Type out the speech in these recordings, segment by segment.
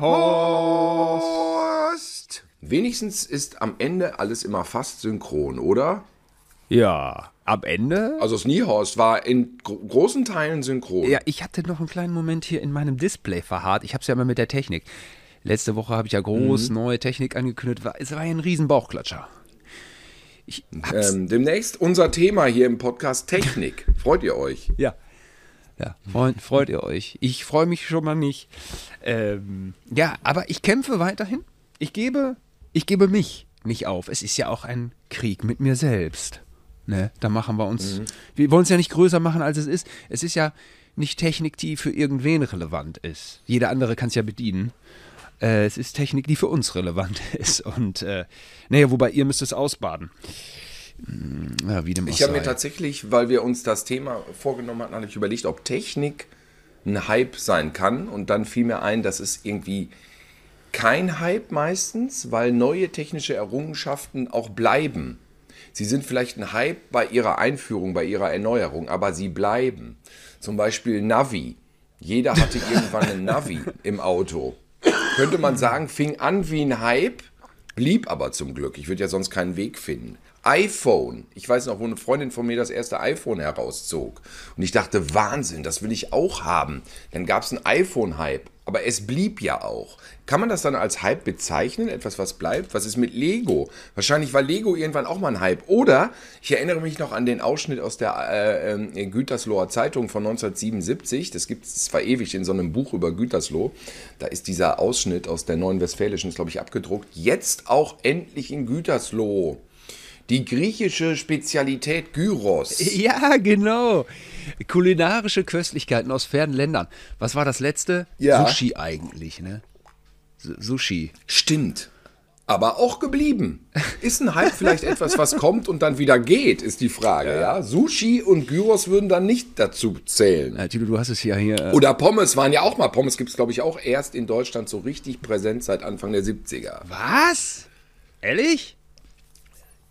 Horst. Wenigstens ist am Ende alles immer fast synchron, oder? Ja, am Ende. Also das Niehorst war in gro großen Teilen synchron. Ja, ich hatte noch einen kleinen Moment hier in meinem Display verharrt. Ich habe es ja immer mit der Technik. Letzte Woche habe ich ja groß Mhm. neue Technik angekündigt. War- Es war ja ein riesen Bauchklatscher. Ähm, demnächst unser Thema hier im Podcast Technik. Freut ihr euch? Ja. Ja, freut, freut ihr euch? Ich freue mich schon mal nicht. Ähm, ja, aber ich kämpfe weiterhin. Ich gebe, ich gebe mich nicht auf. Es ist ja auch ein Krieg mit mir selbst. Ne? Da machen wir uns. Wir wollen es ja nicht größer machen, als es ist. Es ist ja nicht Technik, die für irgendwen relevant ist. Jeder andere kann es ja bedienen. Äh, es ist Technik, die für uns relevant ist. Und äh, naja, wobei ihr müsst es ausbaden. Hm, Ja, wie dem Ich habe mir tatsächlich, weil wir uns das Thema vorgenommen hatten, habe ich überlegt, ob Technik ein Hype sein kann. Und dann fiel mir ein, das ist irgendwie kein Hype meistens, weil neue technische Errungenschaften auch bleiben. Sie sind vielleicht ein Hype bei ihrer Einführung, bei ihrer Erneuerung, aber sie bleiben. Zum Beispiel Navi. Jeder hatte irgendwann ein Navi im Auto. Könnte man sagen, fing an wie ein Hype, blieb aber zum Glück. Ich würde ja sonst keinen Weg finden. iPhone. Ich weiß noch, wo eine Freundin von mir das erste iPhone herauszog. Und ich dachte, Wahnsinn, das will ich auch haben. Dann gab es einen iPhone-Hype. Aber es blieb ja auch. Kann man das dann als Hype bezeichnen? Etwas, was bleibt? Was ist mit Lego? Wahrscheinlich war Lego irgendwann auch mal ein Hype. Oder ich erinnere mich noch an den Ausschnitt aus der äh, äh, Gütersloher Zeitung von 1977. Das gibt es zwar ewig in so einem Buch über Gütersloh. Da ist dieser Ausschnitt aus der Neuen Westfälischen, glaube ich, abgedruckt. Jetzt auch endlich in Gütersloh. Die griechische Spezialität Gyros. Ja, genau. Kulinarische Köstlichkeiten aus fernen Ländern. Was war das letzte? Ja. Sushi eigentlich, ne? Sushi. Stimmt. Aber auch geblieben. Ist ein Hype vielleicht etwas, was kommt und dann wieder geht, ist die Frage. Ja. Sushi und Gyros würden dann nicht dazu zählen. Äh, Tilo, du hast es ja hier. Äh, Oder Pommes waren ja auch mal. Pommes gibt es, glaube ich, auch erst in Deutschland so richtig präsent seit Anfang der 70er. was? Ehrlich?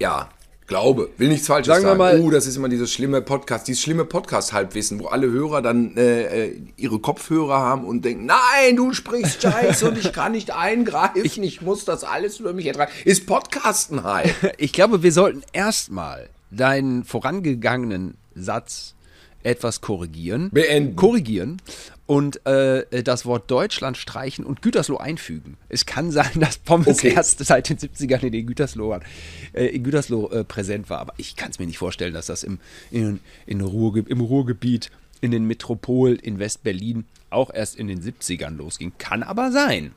Ja, glaube. Will nichts Falsches Sagen sagen. mal- oh, das ist immer dieses schlimme Podcast, dieses schlimme Podcast-Halbwissen, wo alle Hörer dann äh, äh, ihre Kopfhörer haben und denken, nein, du sprichst Scheiße und ich kann nicht eingreifen, ich, muss das alles über mich ertragen. Ist Podcasten halt. Ich glaube, wir sollten erstmal deinen vorangegangenen Satz etwas korrigieren. Beenden. Korrigieren und äh, das Wort Deutschland streichen und Gütersloh einfügen. Es kann sein, dass Pommes Okay. erst seit den 70ern in den Gütersloh, äh, in Gütersloh äh, präsent war. Aber ich kann es mir nicht vorstellen, dass das im, in, in Ruhrge im Ruhrgebiet, in den Metropolen, in West-Berlin auch erst in den 70ern losging. Kann aber sein.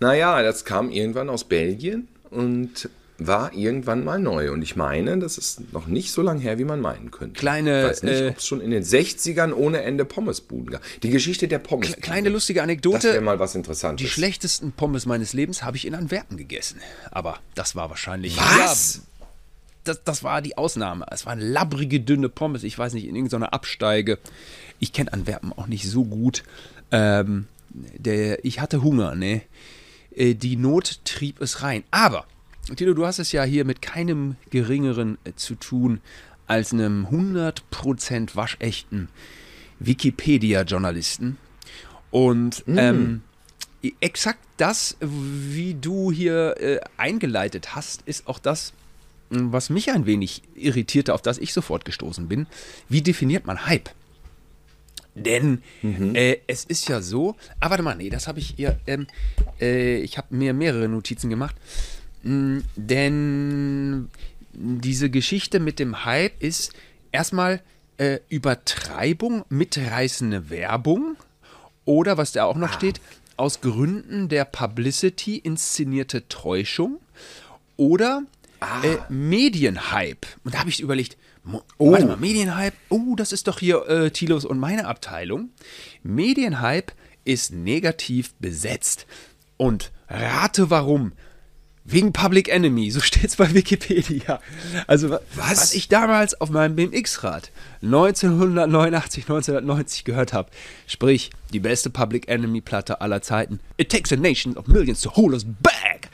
Naja, das kam irgendwann aus Belgien und war irgendwann mal neu. Und ich meine, das ist noch nicht so lange her, wie man meinen könnte. Kleine, Ich weiß nicht, äh, ob es schon in den 60ern ohne Ende Pommesbuden gab. Die Geschichte der Pommes. Kleine lustige Das wäre Anekdote. mal was Interessantes. Die schlechtesten Pommes meines Lebens habe ich in Antwerpen gegessen. Aber das war wahrscheinlich. Was? Ja, das, das war die Ausnahme. Es waren labbrige, dünne Pommes. Ich weiß nicht, in irgendeiner Absteige. Ich kenne Antwerpen auch nicht so gut. Ähm, der, ich hatte Hunger, ne? Äh, Die Not trieb es rein. Aber, Tilo, du hast es ja hier mit keinem geringeren äh, zu tun als einem 100% waschechten Wikipedia-Journalisten. Und ähm, exakt das, wie du hier äh, eingeleitet hast, ist auch das, mh, was mich ein wenig irritierte, auf das ich sofort gestoßen bin. Wie definiert man Hype? Denn äh, es ist ja so, ah, warte mal, nee, das habe ich hier, ähm, äh, ich habe mir mehrere Notizen gemacht. Mm, denn diese Geschichte mit dem Hype ist erstmal äh, Übertreibung, mitreißende Werbung oder, was da auch noch steht, aus Gründen der Publicity inszenierte Täuschung oder äh, Medienhype. Und da habe ich überlegt, Mo- warte mal, Medienhype, oh, das ist doch hier äh, Tilos und meine Abteilung. Medienhype ist negativ besetzt. Und rate warum. Wegen Public Enemy, so steht es bei Wikipedia. Also, wa- Was? was ich damals auf meinem BMX-Rad 1989, 1990 gehört habe, sprich, die beste Public Enemy-Platte aller Zeiten. It takes a nation of millions to hold us back.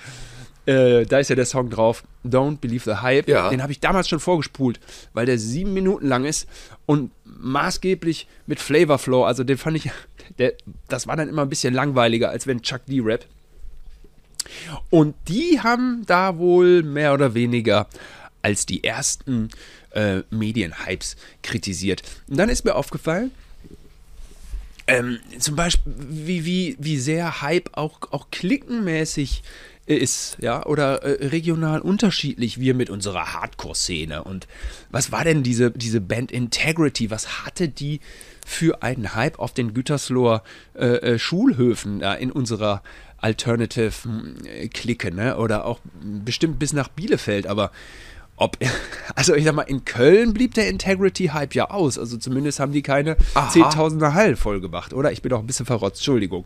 Äh, da ist ja der Song drauf, Don't Believe the Hype. Ja. Den habe ich damals schon vorgespult, weil der sieben Minuten lang ist und maßgeblich mit Flavor Flow. Also den fand ich, der, das war dann immer ein bisschen langweiliger, als wenn Chuck D rap. Und die haben da wohl mehr oder weniger als die ersten äh, Medienhypes kritisiert. Und dann ist mir aufgefallen, ähm, zum Beispiel, wie, wie, wie sehr Hype auch, auch klickenmäßig ist, ja, oder äh, regional unterschiedlich wir mit unserer Hardcore-Szene. Und was war denn diese, diese Band Integrity? Was hatte die für einen Hype auf den Gütersloher äh, äh, Schulhöfen da in unserer Alternative-Clique, ne? Oder auch bestimmt bis nach Bielefeld, aber ob, also ich sag mal, in Köln blieb der Integrity-Hype ja aus. Also zumindest haben die keine Aha. Zehntausender Hall vollgemacht, oder? Ich bin doch ein bisschen verrotzt, Entschuldigung.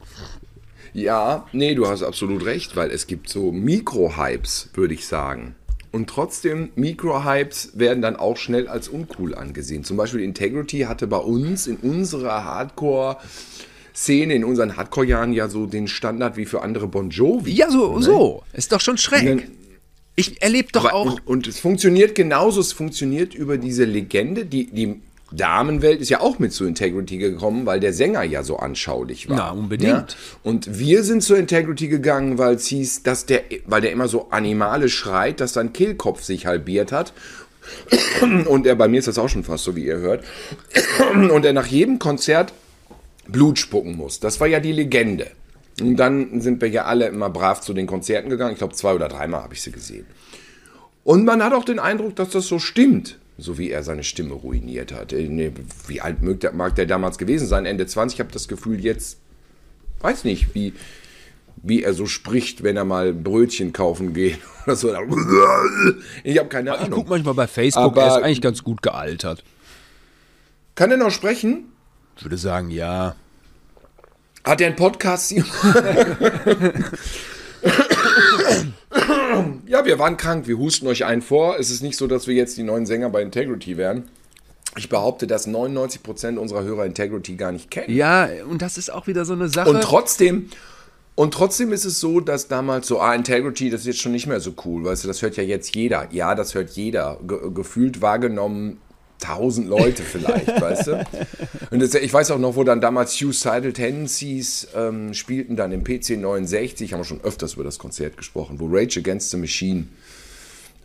Ja, nee, du hast absolut recht, weil es gibt so Mikro-Hypes, würde ich sagen. Und trotzdem, Mikro-Hypes werden dann auch schnell als uncool angesehen. Zum Beispiel Integrity hatte bei uns in unserer Hardcore-Szene, in unseren Hardcore-Jahren ja so den Standard wie für andere Bon Jovi. Ja, so, so. Ist doch schon schräg. Dann- Ich erlebe doch Aber, auch. und, und es funktioniert genauso, es funktioniert über diese Legende, die, die Damenwelt ist ja auch mit zu Integrity gekommen, weil der Sänger ja so anschaulich war. Na, unbedingt. Ja? Und wir sind zur Integrity gegangen, weil es hieß, dass der, weil der immer so animalisch schreit, dass sein Kehlkopf sich halbiert hat. Und er, bei mir ist das auch schon fast so, wie ihr hört. Und er nach jedem Konzert Blut spucken muss. Das war ja die Legende. Und dann sind wir ja alle immer brav zu den Konzerten gegangen. Ich glaube, zwei oder dreimal habe ich sie gesehen. Und man hat auch den Eindruck, dass das so stimmt, so wie er seine Stimme ruiniert hat. Äh, Wie alt mag der, damals gewesen sein? Ende 20. Ich habe das Gefühl, jetzt weiß nicht, wie, wie er so spricht, wenn er mal Brötchen kaufen geht. Oder so. Ich habe keine ich Ahnung. gucke manchmal bei Facebook, Aber- er ist eigentlich ganz gut gealtert. Kann er noch sprechen? Ich würde sagen, ja. Hat er einen Podcast? ja, wir waren krank. Wir husten euch einen vor. Es ist nicht so, dass wir jetzt die neuen Sänger bei Integrity wären. Ich behaupte, dass 99% unserer Hörer Integrity gar nicht kennen. Ja, und das ist auch wieder so eine Sache. Und trotzdem, und trotzdem ist es so, dass damals so, ah, Integrity, das ist jetzt schon nicht mehr so cool, weißt du, das hört ja jetzt jeder. Ja, das hört jeder. Ge gefühlt wahrgenommen tausend Leute vielleicht, weißt du? Und das, ich weiß auch noch, wo dann damals Suicidal Tendencies ähm, spielten, dann im PC 69, haben wir schon öfters über das Konzert gesprochen, wo Rage Against the Machine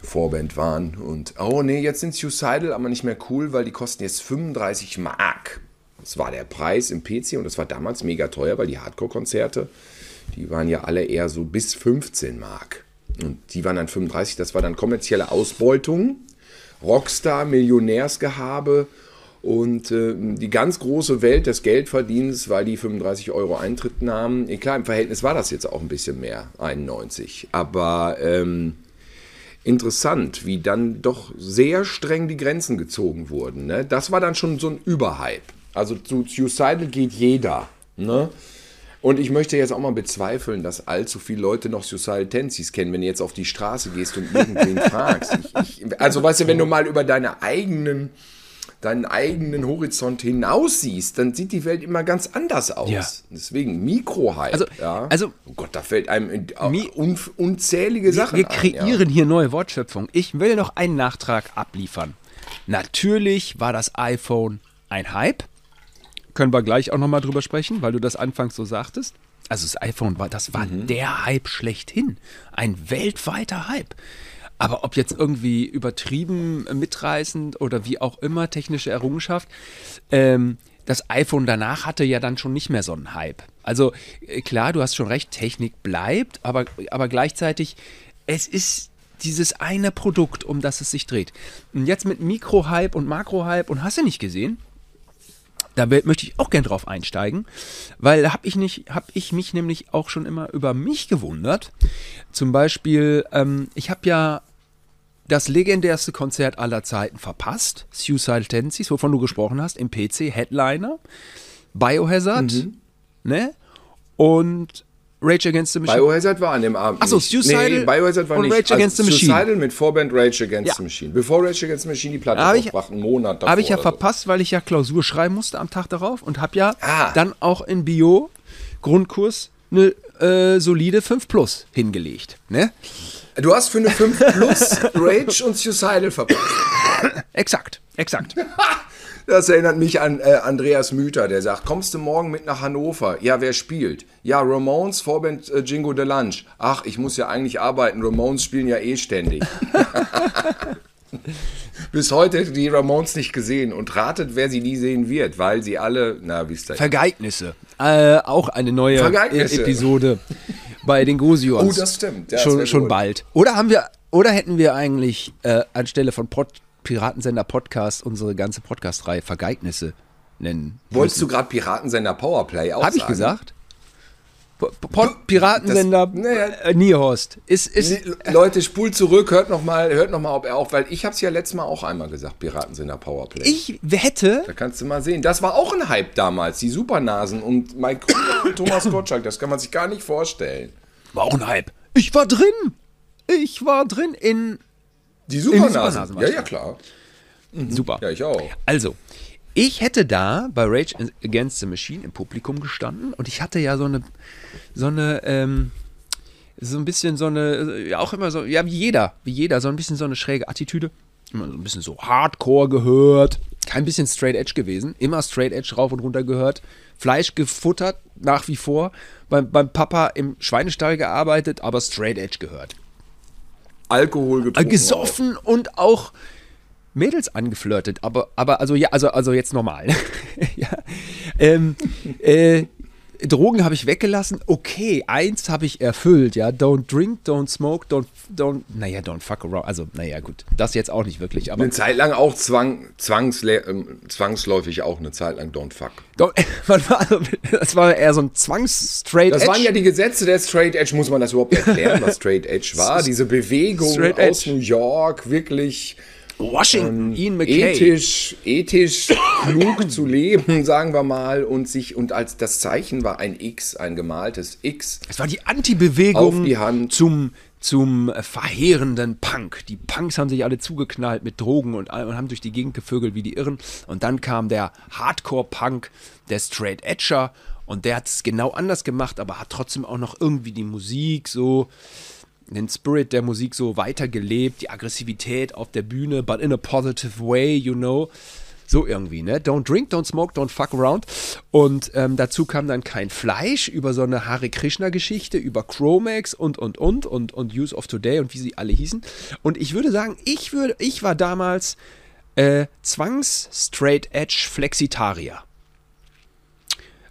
Vorband waren. Und, oh nee, jetzt sind Suicidal aber nicht mehr cool, weil die kosten jetzt 35 Mark. Das war der Preis im PC und das war damals mega teuer, weil die Hardcore-Konzerte, die waren ja alle eher so bis 15 Mark. Und die waren dann 35, das war dann kommerzielle Ausbeutung, Rockstar, Millionärsgehabe und äh, die ganz große Welt des Geldverdienens, weil die 35 Euro Eintritt nahmen. Klar, im Verhältnis war das jetzt auch ein bisschen mehr, 91. Aber ähm, interessant, wie dann doch sehr streng die Grenzen gezogen wurden. Ne? Das war dann schon so ein Überhype. Also zu Suicidal geht jeder. Ne? Und ich möchte jetzt auch mal bezweifeln, dass allzu viele Leute noch Suicidal Tendencies kennen, wenn du jetzt auf die Straße gehst und irgendwen fragst. Ich, ich, also weißt du, wenn du mal über deine eigenen, deinen eigenen Horizont hinaus siehst, dann sieht die Welt immer ganz anders aus. Ja. Deswegen Mikrohype. Also- ja. also- oh Gott, da fällt einem in- Mi- un, unzählige Sachen wir ein. kreieren hier neue Wortschöpfung. Ich will noch einen Nachtrag abliefern. Natürlich war das iPhone ein Hype. Können wir gleich auch nochmal drüber sprechen, weil du das anfangs so sagtest. Also das iPhone war, das war der Hype schlechthin. Ein weltweiter Hype. Aber ob jetzt irgendwie übertrieben mitreißend oder wie auch immer technische Errungenschaft, ähm, das iPhone danach hatte ja dann schon nicht mehr so einen Hype. Also äh, klar, du hast schon recht, Technik bleibt, aber, aber gleichzeitig, es ist dieses eine Produkt, um das es sich dreht. Und jetzt mit Mikro-Hype und Makro-Hype und hast du nicht gesehen? Da möchte ich auch gern drauf einsteigen, weil habe ich, nicht- hab ich mich nämlich auch schon immer über mich gewundert. Zum Beispiel, ähm, ich habe ja das legendärste Konzert aller Zeiten verpasst, Suicidal Tendencies, wovon du gesprochen hast, im PC, Headliner, Biohazard, ne? Und Rage Against the Machine. Biohazard war an dem Abend. Ach so, nicht. Suicidal nee, Biohazard war und nicht. Rage Against the Machine. Suicidal mit Vorband Rage Against Ja. the Machine. Bevor Rage Against the Machine die Platte Hab ich- einen Monat davor. Habe ich ja so. verpasst, weil ich ja Klausur schreiben musste am Tag darauf und habe ja Ah. dann auch in Bio Grundkurs eine äh, solide 5 Plus hingelegt. Ne? Du hast für eine 5 Plus Rage und Suicidal verpasst. Exakt, exakt. Das erinnert mich an äh, Andreas Müther, der sagt, kommst du morgen mit nach Hannover? Ja, wer spielt? Ja, Ramones, Vorband äh, Jingo de Lunch. Ach, ich muss ja eigentlich arbeiten, Ramones spielen ja eh ständig. Bis heute die Ramones nicht gesehen und ratet, wer sie nie sehen wird, weil sie alle, na, wie ist das? Vergeignisse. Äh, auch eine neue Vergeignisse. Episode bei den Gosions. Oh, das stimmt. Ja, schon schon bald. Oder haben wir, oder hätten wir eigentlich äh, anstelle von Pod, Piratensender Podcast unsere ganze Podcast-Reihe Vergeignisse nennen? Wolltest du gerade Piratensender Powerplay auch Habe ich sagen? gesagt? P- Pod, Piratensender Das- naja. äh, Niehorst. Ist, ist, Leute, spult zurück, hört nochmal, hört noch mal, ob er auch, weil ich habe es ja letztes Mal auch einmal gesagt, Piratensender Powerplay. ich hätte Da kannst du mal sehen. Das war auch ein Hype damals, die Supernasen und Mike und Thomas Gottschalk. Das kann man sich gar nicht vorstellen. war auch ein Hype. Ich war drin. Ich war drin in Die Supernasen Supernasen. Ja, ja, klar. super. Ja, ich auch. Also, ich hätte da bei Rage Against the Machine im Publikum gestanden und ich hatte ja so eine, so eine, ähm, so ein bisschen so eine, ja auch immer so, ja wie jeder, wie jeder, so ein bisschen so eine schräge Attitüde. Immer so ein bisschen so Hardcore gehört, kein bisschen Straight Edge gewesen, immer Straight Edge rauf und runter gehört, Fleisch gefuttert, nach wie vor, beim, beim Papa im Schweinestall gearbeitet, aber Straight Edge gehört. Alkohol getrunken. Gesoffen und auch Mädels angeflirtet, aber, aber also ja, also, also jetzt normal. ja. ähm, äh, Drogen habe ich weggelassen. Okay, eins habe ich erfüllt, ja. Don't drink, don't smoke, don't, don't, naja, don't fuck around. Also, naja, gut, das jetzt auch nicht wirklich, aber Eine Zeit lang auch zwang, zwangsle ähm, zwangsläufig auch eine Zeit lang Don't Fuck. Don't, man war, also, das war eher so ein Zwangs-Straight Das Edge. waren ja die Gesetze der Straight Edge. Muss man das überhaupt erklären, was Straight Edge war? Diese Bewegung aus. New York, wirklich Washington, Ian McKay. ethisch, ethisch klug zu leben, sagen wir mal, und sich und als das Zeichen war ein X, ein gemaltes X. Es war die Anti-Bewegung Auf die Hand. zum, zum verheerenden Punk. Die Punks haben sich alle zugeknallt mit Drogen und, und haben durch die Gegend gevögelt wie die Irren. Und dann kam der Hardcore-Punk, der Straight Edger. Und der hat es genau anders gemacht, aber hat trotzdem auch noch irgendwie die Musik so, den Spirit der Musik so weitergelebt, die Aggressivität auf der Bühne, but in a positive way, you know. So irgendwie, ne? Don't drink, don't smoke, don't fuck around. Und ähm, dazu kam dann kein Fleisch über so eine Hare Krishna-Geschichte, über Chromax und, und, und, und, und Use of Today und wie sie alle hießen. Und ich würde sagen, ich, würde, ich war damals äh, Zwangs-Straight-Edge-Flexitarier.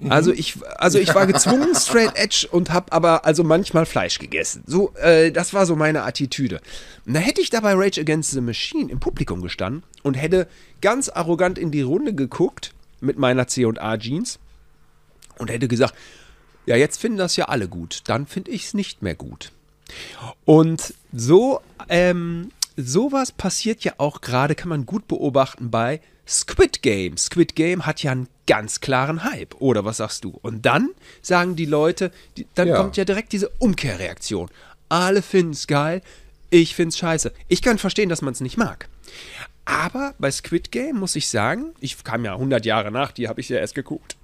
Also ich, also ich war gezwungen straight edge und habe aber also manchmal Fleisch gegessen. So, äh, das war so meine Attitüde. Und da hätte ich dabei Rage Against the Machine im Publikum gestanden und hätte ganz arrogant in die Runde geguckt mit meiner C&A Jeans und hätte gesagt, ja jetzt finden das ja alle gut, dann finde ich es nicht mehr gut. Und so, ähm, sowas passiert ja auch gerade, kann man gut beobachten bei Squid Game. Squid Game hat ja einen ganz klaren Hype, oder was sagst du? Und dann sagen die Leute, die, dann Ja. kommt ja direkt diese Umkehrreaktion. Alle finden es geil, ich finde es scheiße. Ich kann verstehen, dass man es nicht mag. Aber bei Squid Game muss ich sagen, ich kam ja 100 Jahre nach, die habe ich ja erst geguckt.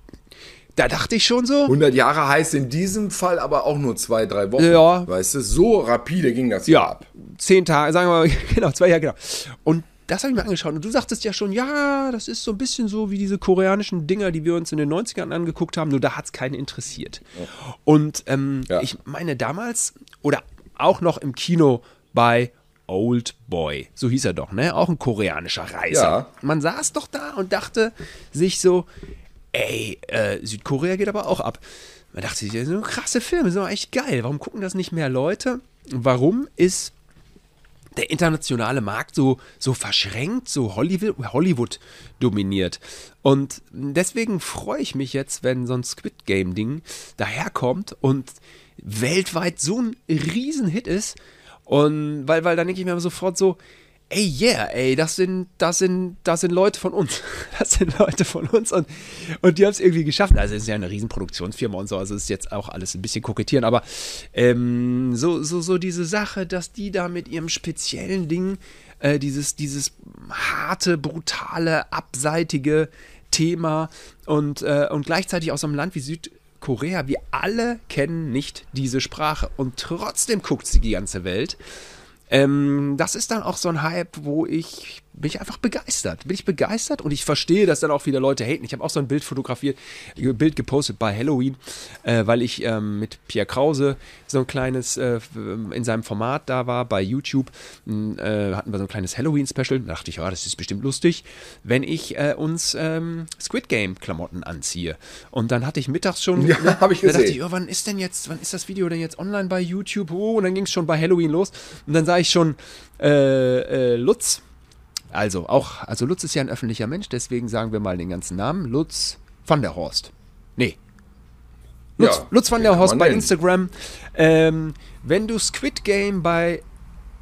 Da dachte ich schon so, 100 Jahre heißt in diesem Fall aber auch nur zwei, drei Wochen. Ja. Weißt du, so rapide ging das Ja, ab. zehn Tage, sagen wir mal, genau, zwei Jahre, genau. Und das habe ich mir angeschaut. Und du sagtest ja schon, ja, das ist so ein bisschen so wie diese koreanischen Dinger, die wir uns in den 90ern angeguckt haben, nur da hat es keinen interessiert. Und ähm, Ja. ich meine, damals, oder auch noch im Kino bei Old Boy, so hieß er doch, ne? Auch ein koreanischer Reiser. Ja. Man saß doch da und dachte sich so, ey, äh, Südkorea geht aber auch ab. Man dachte sich, das sind krasse Filme, sind doch echt geil. Warum gucken das nicht mehr Leute? Warum ist der internationale Markt so, so verschränkt, so Hollywood, dominiert. Und deswegen freue ich mich jetzt, wenn so ein Squid Game-Ding daherkommt und weltweit so ein Riesenhit ist. Und weil, weil dann denke ich mir sofort so, ey, yeah, ey, das sind, das sind, das sind Leute von uns. Das sind Leute von uns und, und die haben es irgendwie geschafft. Also es ist ja eine Riesenproduktionsfirma und so, also ist jetzt auch alles ein bisschen kokettieren, aber ähm, so, so, so diese Sache, dass die da mit ihrem speziellen Ding, äh, dieses, dieses harte, brutale, abseitige Thema und, äh, und gleichzeitig aus einem Land wie Süd Südkorea. Wir alle kennen nicht diese Sprache und trotzdem guckt sie die ganze Welt. Ähm, das ist dann auch so ein Hype, wo ich bin ich einfach begeistert. Bin ich begeistert und ich verstehe, dass dann auch wieder Leute haten. Ich habe auch so ein Bild fotografiert, ein Bild gepostet bei Halloween, äh, weil ich ähm, mit Pierre Krause so ein kleines äh, in seinem Format da war bei YouTube. Äh, hatten wir so ein kleines Halloween-Special. Da dachte ich, ja, das ist bestimmt lustig, wenn ich äh, uns ähm, Squid Game-Klamotten anziehe. Und dann hatte ich mittags schon. Ja, ne, habe ich gesehen. Da dachte ich, oh, wann ist denn jetzt, wann ist das Video denn jetzt online bei YouTube? Oh, und dann ging es schon bei Halloween los. Und dann sah ich schon äh, äh, Lutz also auch, also Lutz ist ja ein öffentlicher Mensch, deswegen sagen wir mal den ganzen Namen. Lutz van der Horst. Nee. Lutz, ja, Lutz van der Horst bei nennen. Instagram. Ähm, wenn du Squid Game bei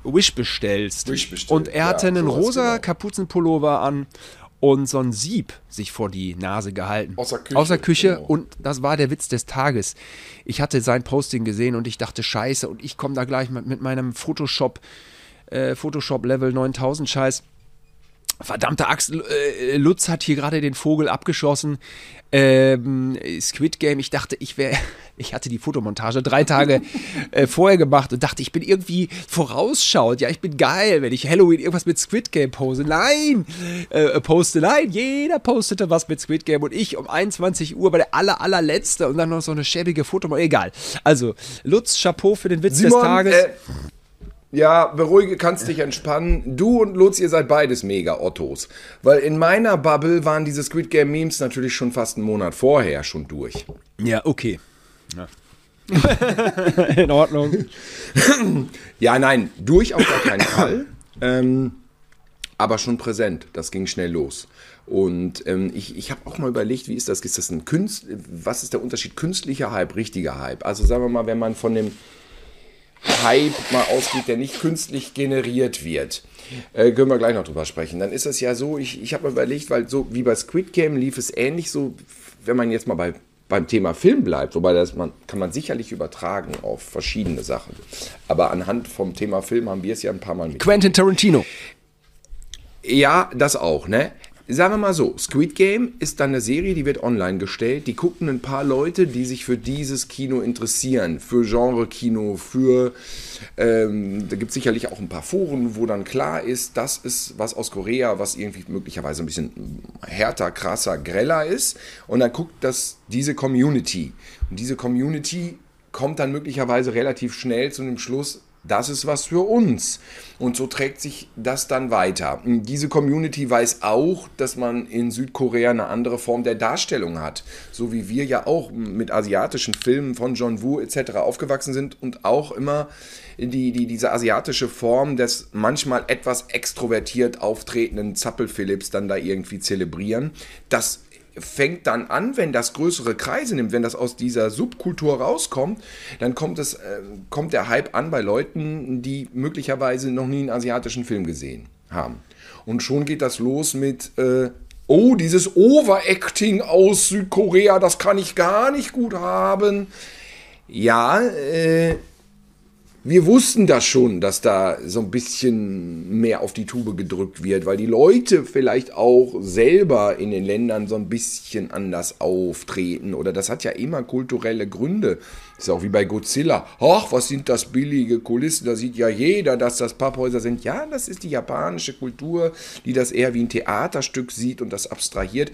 Wish bestellst Wish bestellt. und er hatte ja, einen rosa genau. Kapuzenpullover an und so ein Sieb sich vor die Nase gehalten. Außer Küche. Außer Küche. Genau. Und das war der Witz des Tages. Ich hatte sein Posting gesehen und ich dachte, scheiße, und ich komme da gleich mit, mit meinem Photoshop, äh, Photoshop Level 9000 Scheiß Verdammte Axt, äh, Lutz hat hier gerade den Vogel abgeschossen. Ähm, Squid Game, ich dachte, ich wäre, ich hatte die Fotomontage drei Tage äh, vorher gemacht und dachte, ich bin irgendwie vorausschauend. Ja, ich bin geil, wenn ich Halloween irgendwas mit Squid Game pose. Nein, äh, poste, nein, jeder postete was mit Squid Game und ich um 21 Uhr war der aller, allerletzte und dann noch so eine schäbige Fotomontage. Egal. Also, Lutz, Chapeau für den Witz Simon, des Tages. Äh ja, beruhige, kannst dich entspannen. Du und Lutz, ihr seid beides mega Ottos. Weil in meiner Bubble waren diese Squid Game Memes natürlich schon fast einen Monat vorher schon durch. Ja, okay. Ja. in Ordnung. ja, nein, durch auf gar keinen Fall. Ähm, aber schon präsent. Das ging schnell los. Und ähm, ich, ich habe auch mal überlegt, wie ist das? Ist das ein Künst? Was ist der Unterschied? Künstlicher Hype, richtiger Hype? Also sagen wir mal, wenn man von dem Hype mal ausgeht, der nicht künstlich generiert wird. Äh, können wir gleich noch drüber sprechen. Dann ist es ja so, ich, ich habe mir überlegt, weil so wie bei Squid Game lief es ähnlich so, wenn man jetzt mal bei, beim Thema Film bleibt, wobei das man, kann man sicherlich übertragen auf verschiedene Sachen. Aber anhand vom Thema Film haben wir es ja ein paar Mal mit. Quentin Tarantino. Ja, das auch, ne? Sagen wir mal so, Squid Game ist dann eine Serie, die wird online gestellt. Die gucken ein paar Leute, die sich für dieses Kino interessieren, für Genre-Kino, für. Ähm, da gibt es sicherlich auch ein paar Foren, wo dann klar ist, das ist was aus Korea, was irgendwie möglicherweise ein bisschen härter, krasser, greller ist. Und dann guckt das diese Community. Und diese Community kommt dann möglicherweise relativ schnell zu dem Schluss, das ist was für uns. Und so trägt sich das dann weiter. Diese Community weiß auch, dass man in Südkorea eine andere Form der Darstellung hat. So wie wir ja auch mit asiatischen Filmen von John Woo etc. aufgewachsen sind und auch immer die, die, diese asiatische Form des manchmal etwas extrovertiert auftretenden Zappel-Philips dann da irgendwie zelebrieren. Das fängt dann an, wenn das größere Kreise nimmt, wenn das aus dieser Subkultur rauskommt, dann kommt, es, äh, kommt der Hype an bei Leuten, die möglicherweise noch nie einen asiatischen Film gesehen haben. Und schon geht das los mit, äh, oh, dieses Overacting aus Südkorea, das kann ich gar nicht gut haben. Ja, äh, wir wussten das schon, dass da so ein bisschen mehr auf die Tube gedrückt wird, weil die Leute vielleicht auch selber in den Ländern so ein bisschen anders auftreten. Oder das hat ja immer kulturelle Gründe. Ist auch wie bei Godzilla. Ach, was sind das billige Kulissen? Da sieht ja jeder, dass das Papphäuser sind. Ja, das ist die japanische Kultur, die das eher wie ein Theaterstück sieht und das abstrahiert.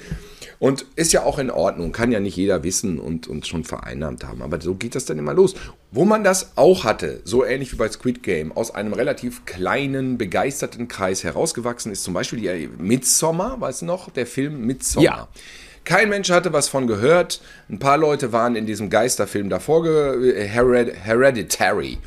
Und ist ja auch in Ordnung. Kann ja nicht jeder wissen und, und schon vereinnahmt haben. Aber so geht das dann immer los. Wo man das auch hatte, so ähnlich wie bei Squid Game, aus einem relativ kleinen, begeisterten Kreis herausgewachsen ist, zum Beispiel die Midsommar, weißt du noch, der Film Midsommar. Ja. Kein Mensch hatte was von gehört. Ein paar Leute waren in diesem Geisterfilm davor, Hered Hereditary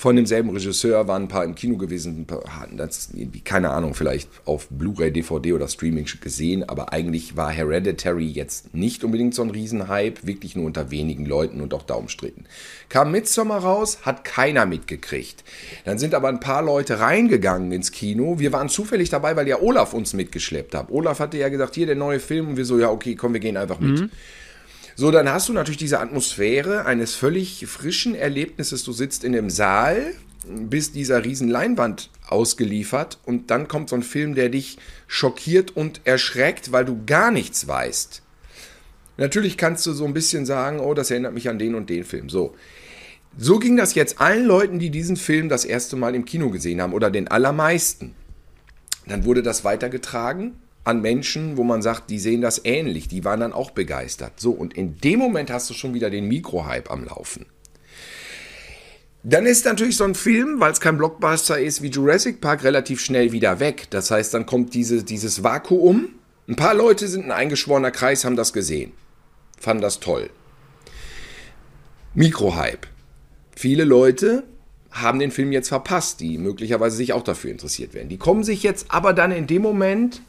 von demselben Regisseur, waren ein paar im Kino gewesen, hatten das irgendwie, keine Ahnung, vielleicht auf Blu-ray, DVD oder Streaming gesehen, aber eigentlich war Hereditary jetzt nicht unbedingt so ein Riesenhype, wirklich nur unter wenigen Leuten und auch da umstritten. Kam Midsommar raus, hat keiner mitgekriegt. Dann sind aber ein paar Leute reingegangen ins Kino. Wir waren zufällig dabei, weil ja Olaf uns mitgeschleppt hat. Olaf hatte ja gesagt, hier der neue Film und wir so, ja okay, komm, wir gehen einfach mit. Mhm. So, dann hast du natürlich diese Atmosphäre eines völlig frischen Erlebnisses. Du sitzt in dem Saal, bist dieser riesen Leinwand ausgeliefert und dann kommt so ein Film, der dich schockiert und erschreckt, weil du gar nichts weißt. Natürlich kannst du so ein bisschen sagen, oh, das erinnert mich an den und den Film. So. So ging das jetzt allen Leuten, die diesen Film das erste Mal im Kino gesehen haben oder den allermeisten. Dann wurde das weitergetragen an Menschen, wo man sagt, die sehen das ähnlich, die waren dann auch begeistert. So, und in dem Moment hast du schon wieder den Mikrohype am Laufen. Dann ist natürlich so ein Film, weil es kein Blockbuster ist wie Jurassic Park, relativ schnell wieder weg. Das heißt, dann kommt diese, dieses Vakuum. Ein paar Leute sind ein eingeschworener Kreis, haben das gesehen. Fanden das toll. Mikrohype. Viele Leute haben den Film jetzt verpasst, die möglicherweise sich auch dafür interessiert werden. Die kommen sich jetzt aber dann in dem Moment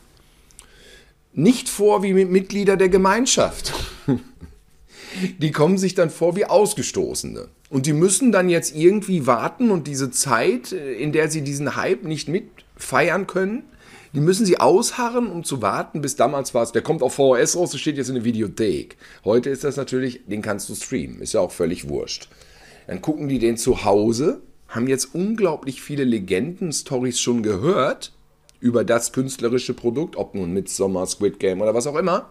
nicht vor wie Mitglieder der Gemeinschaft. Die kommen sich dann vor wie Ausgestoßene. Und die müssen dann jetzt irgendwie warten und diese Zeit, äh, in der sie diesen Hype nicht mitfeiern können, die müssen sie ausharren, um zu warten, bis damals war es, der kommt auf VHS raus, das steht jetzt in der Videothek. Heute ist das natürlich, den kannst du streamen, ist ja auch völlig wurscht. Dann gucken die den zu Hause, haben jetzt unglaublich viele Legenden-Stories schon gehört über das künstlerische Produkt, ob nun Midsommar, Squid Game oder was auch immer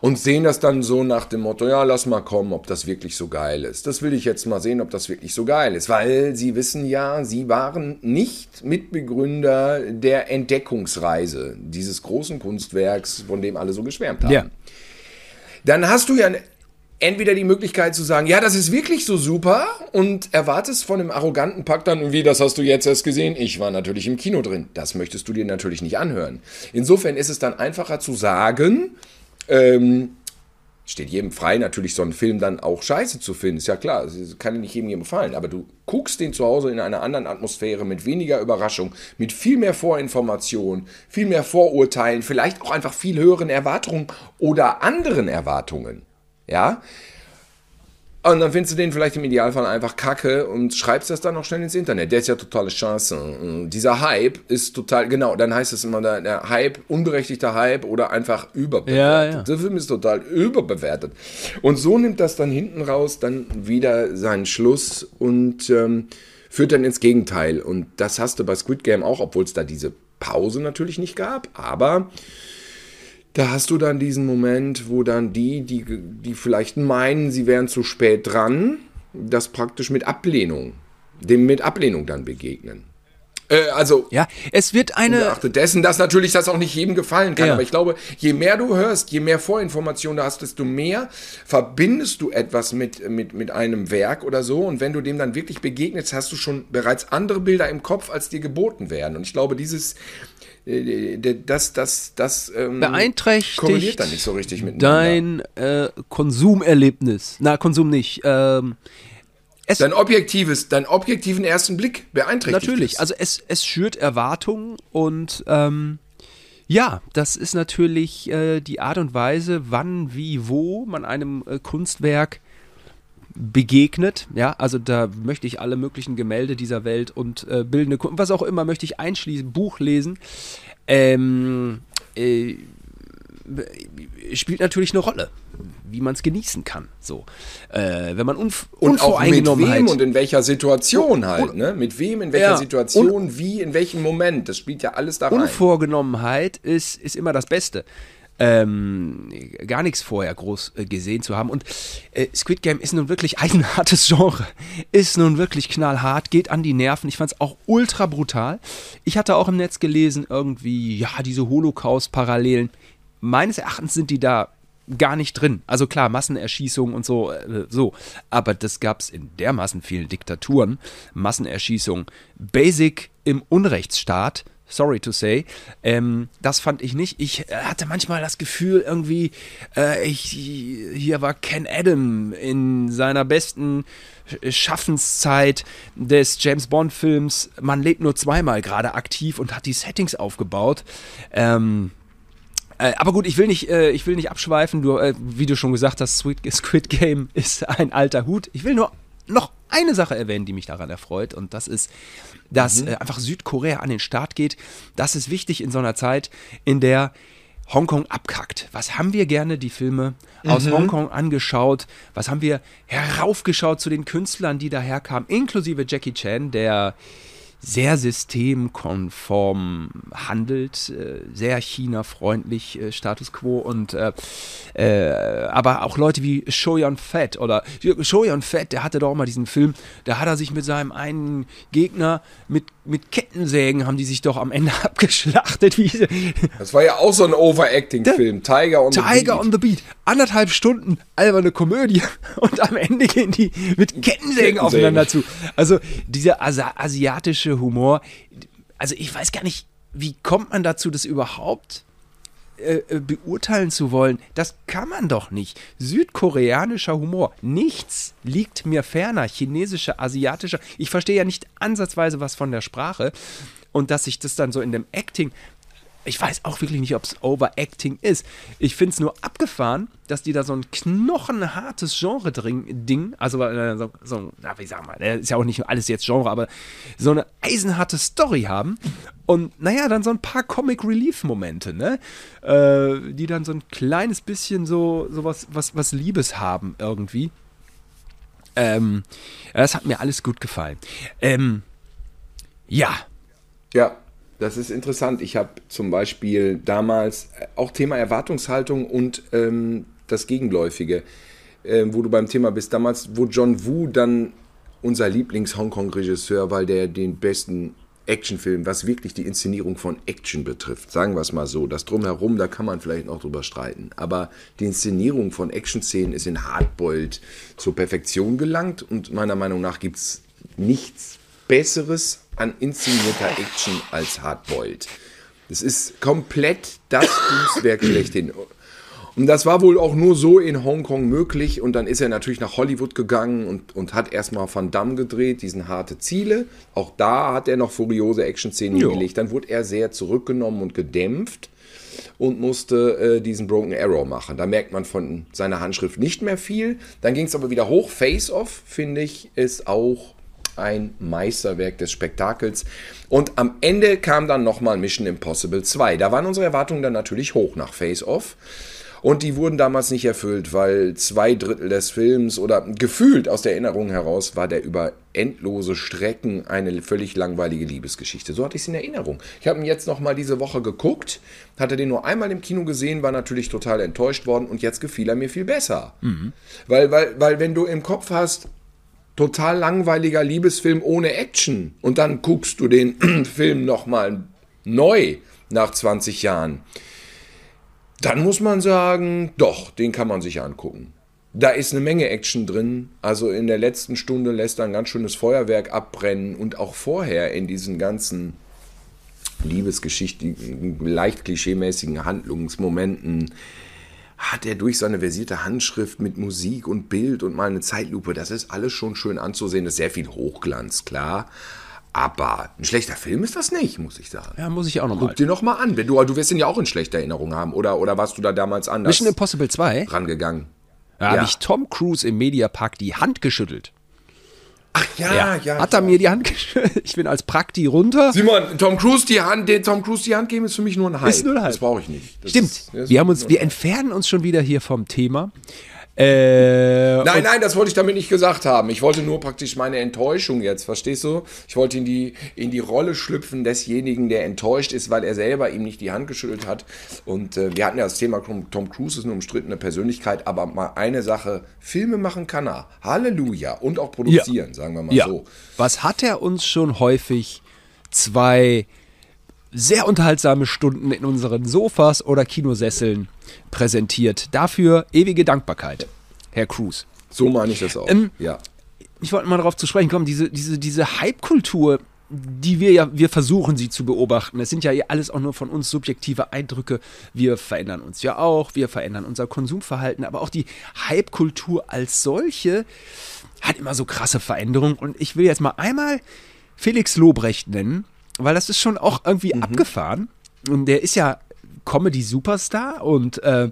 und sehen das dann so nach dem Motto, ja, lass mal kommen, ob das wirklich so geil ist. Das will ich jetzt mal sehen, ob das wirklich so geil ist, weil sie wissen ja, sie waren nicht Mitbegründer der Entdeckungsreise dieses großen Kunstwerks, von dem alle so geschwärmt haben. Ja. Dann hast du ja entweder die Möglichkeit zu sagen, ja, das ist wirklich so super und erwartest von einem arroganten Pack dann, wie, das hast du jetzt erst gesehen? Ich war natürlich im Kino drin. Das möchtest du dir natürlich nicht anhören. Insofern ist es dann einfacher zu sagen, ähm, steht jedem frei, natürlich so einen Film dann auch scheiße zu finden. Ist ja klar, es kann nicht jedem gefallen. Aber du guckst den zu Hause in einer anderen Atmosphäre, mit weniger Überraschung, mit viel mehr Vorinformation, viel mehr Vorurteilen, vielleicht auch einfach viel höheren Erwartungen oder anderen Erwartungen. Ja, und dann findest du den vielleicht im Idealfall einfach kacke und schreibst das dann noch schnell ins Internet. Der ist ja totale Chance. dieser Hype ist total, genau, dann heißt es immer der, der Hype, unberechtigter Hype oder einfach überbewertet. Ja, ja. Der Film ist total überbewertet. Und so nimmt das dann hinten raus dann wieder seinen Schluss und ähm, führt dann ins Gegenteil. Und das hast du bei Squid Game auch, obwohl es da diese Pause natürlich nicht gab, aber da hast du dann diesen Moment, wo dann die, die, die vielleicht meinen, sie wären zu spät dran, das praktisch mit Ablehnung, dem mit Ablehnung dann begegnen. Äh, also, ja, es wird eine. Achte dessen, dass natürlich das auch nicht jedem gefallen kann. Ja. Aber ich glaube, je mehr du hörst, je mehr Vorinformationen du hast, desto mehr verbindest du etwas mit, mit, mit einem Werk oder so. Und wenn du dem dann wirklich begegnest, hast du schon bereits andere Bilder im Kopf, als dir geboten werden. Und ich glaube, dieses, das, das, das ähm, beeinträchtigt dann nicht so richtig mit dein äh, Konsumerlebnis. Na, Konsum nicht. Ähm, dein objektives, dein objektiven ersten Blick beeinträchtigt. Natürlich, es. also es, es schürt Erwartungen und ähm, ja, das ist natürlich äh, die Art und Weise, wann, wie, wo man einem äh, Kunstwerk begegnet. Ja, also da möchte ich alle möglichen Gemälde dieser Welt und äh, bildende Kunst, was auch immer, möchte ich einschließen, Buch lesen. Ähm, äh, spielt natürlich eine Rolle, wie man es genießen kann. So, äh, wenn man unv und unvoreingenommen mit wem und in welcher Situation halt, ne? Mit wem, in welcher ja, Situation, wie, in welchem Moment. Das spielt ja alles da rein. Unvorgenommenheit ist, ist immer das Beste ähm, gar nichts vorher groß äh, gesehen zu haben. Und äh, Squid Game ist nun wirklich ein hartes Genre. Ist nun wirklich knallhart, geht an die Nerven. Ich fand es auch ultra brutal. Ich hatte auch im Netz gelesen, irgendwie, ja, diese Holocaust-Parallelen. Meines Erachtens sind die da gar nicht drin. Also klar, Massenerschießungen und so, äh, so. Aber das gab es in dermaßen vielen Diktaturen. Massenerschießungen. Basic im Unrechtsstaat sorry to say. Ähm, das fand ich nicht. Ich äh, hatte manchmal das Gefühl, irgendwie, äh, ich, hier war Ken Adam in seiner besten Schaffenszeit des James Bond-Films. Man lebt nur zweimal gerade aktiv und hat die Settings aufgebaut. Ähm, äh, aber gut, ich will nicht, äh, ich will nicht abschweifen. Du, wie du schon gesagt hast, Squid Game ist ein alter Hut. Ich will nur noch eine Sache erwähnen, die mich daran erfreut, und das ist, dass mhm. äh, einfach Südkorea an den Start geht. Das ist wichtig in so einer Zeit, in der Hongkong abkackt. Was haben wir gerne die Filme aus mhm. Hongkong angeschaut? Was haben wir heraufgeschaut zu den Künstlern, die daherkamen, inklusive Jackie Chan, der sehr systemkonform handelt, äh, sehr China-freundlich, äh, Status Quo und äh, aber auch Leute wie Shoyan Fett oder Shoyan Fett, der hatte doch auch mal diesen Film, da hat er sich mit seinem einen Gegner mit, mit Kettensägen haben die sich doch am Ende abgeschlachtet. Wie, das war ja auch so ein Overacting-Film, Tiger on the Beat. Tiger on the Beat. Anderthalb Stunden alberne Komödie und am Ende gehen die mit Kettensägen, Kettensägen. aufeinander zu. Also dieser Asi asiatische Humor, also ich weiß gar nicht, wie kommt man dazu, das überhaupt äh, äh, beurteilen zu wollen, das kann man doch nicht. Südkoreanischer Humor, nichts liegt mir ferner. Chinesischer, asiatischer, ich verstehe ja nicht ansatzweise was von der Sprache. Und dass sich das dann so in dem Acting ich weiß auch wirklich nicht, ob es Overacting ist. Ich finde es nur abgefahren, dass die da so ein knochenhartes Genre-Ding, also äh, so, so, wie sag mal, ist ja auch nicht alles jetzt Genre, aber so eine eisenharte Story haben und naja, dann so ein paar Comic-Relief-Momente, ne? Äh, die dann so ein kleines bisschen so, so was, was, was Liebes haben irgendwie. Ähm, das hat mir alles gut gefallen. Ähm, ja. Ja, das ist interessant. Ich habe zum Beispiel damals äh, auch Thema Erwartungshaltung und ähm, das Gegenläufige, äh, wo du beim Thema bist. Damals, wo John Woo dann unser Lieblings-Hongkong-Regisseur, weil der den besten Actionfilm, was wirklich die Inszenierung von Action betrifft, sagen wir es mal so. Das Drumherum, da kann man vielleicht noch drüber streiten. Aber die Inszenierung von Action-Szenen ist in Hardboiled zur Perfektion gelangt und meiner Meinung nach gibt es nichts Besseres an inszenierter Action als Hardboiled. Es ist komplett das Kunstwerk schlechthin. Und das war wohl auch nur so in Hongkong möglich. Und dann ist er natürlich nach Hollywood gegangen und, und hat erstmal Van Damme gedreht, diesen harte Ziele. Auch da hat er noch furiose Action-Szenen hingelegt. Dann wurde er sehr zurückgenommen und gedämpft und musste äh, diesen Broken Arrow machen. Da merkt man von seiner Handschrift nicht mehr viel. Dann ging es aber wieder hoch. Face Off, finde ich, ist auch ein Meisterwerk des Spektakels. Und am Ende kam dann nochmal Mission Impossible 2. Da waren unsere Erwartungen dann natürlich hoch nach Face Off. Und die wurden damals nicht erfüllt, weil zwei Drittel des Films oder gefühlt aus der Erinnerung heraus war der über endlose Strecken eine völlig langweilige Liebesgeschichte. So hatte ich es in Erinnerung. Ich habe ihn jetzt nochmal diese Woche geguckt, hatte den nur einmal im Kino gesehen, war natürlich total enttäuscht worden und jetzt gefiel er mir viel besser. Mhm. Weil, weil, weil wenn du im Kopf hast, total langweiliger Liebesfilm ohne Action und dann guckst du den Film nochmal neu nach 20 Jahren, dann muss man sagen, doch, den kann man sich angucken. Da ist eine Menge Action drin. Also in der letzten Stunde lässt er ein ganz schönes Feuerwerk abbrennen und auch vorher in diesen ganzen Liebesgeschichten, leicht klischeemäßigen Handlungsmomenten hat er durch seine versierte Handschrift mit Musik und Bild und mal eine Zeitlupe, das ist alles schon schön anzusehen, das ist sehr viel Hochglanz, klar. Aber ein schlechter Film ist das nicht, muss ich sagen. Ja, muss ich auch nochmal. Guck dir nochmal an. Wenn du, du wirst ihn ja auch in schlechter Erinnerung haben. Oder, oder warst du da damals anders Mission Impossible 2? rangegangen? Da ja. habe ich Tom Cruise im Mediapark die Hand geschüttelt. Ach ja, ja. ja Hat er mir die Hand geschüttelt? Ich bin als Prakti runter. Simon, Tom Cruise die Hand, den Tom Cruise die Hand geben ist für mich nur ein Hype. Ist nur ein Hype. Das brauche ich nicht. Das Stimmt. Ist, wir haben uns, wir entfernen uns schon wieder hier vom Thema. Äh, nein, nein, das wollte ich damit nicht gesagt haben. Ich wollte nur praktisch meine Enttäuschung jetzt, verstehst du? Ich wollte in die, in die Rolle schlüpfen desjenigen, der enttäuscht ist, weil er selber ihm nicht die Hand geschüttelt hat. Und äh, wir hatten ja das Thema, Tom Cruise ist eine umstrittene Persönlichkeit, aber mal eine Sache, Filme machen kann er. Halleluja. Und auch produzieren, ja. sagen wir mal ja. so. Was hat er uns schon häufig zwei sehr unterhaltsame Stunden in unseren Sofas oder Kinosesseln präsentiert. Dafür ewige Dankbarkeit, Herr Cruz. So meine ich das auch. Ähm, ja. Ich wollte mal darauf zu sprechen kommen, diese, diese, diese Hype-Kultur, die wir ja, wir versuchen sie zu beobachten. Es sind ja alles auch nur von uns subjektive Eindrücke. Wir verändern uns ja auch, wir verändern unser Konsumverhalten, aber auch die Hype-Kultur als solche hat immer so krasse Veränderungen. Und ich will jetzt mal einmal Felix Lobrecht nennen, weil das ist schon auch irgendwie mhm. abgefahren. Und der ist ja Comedy-Superstar und, äh,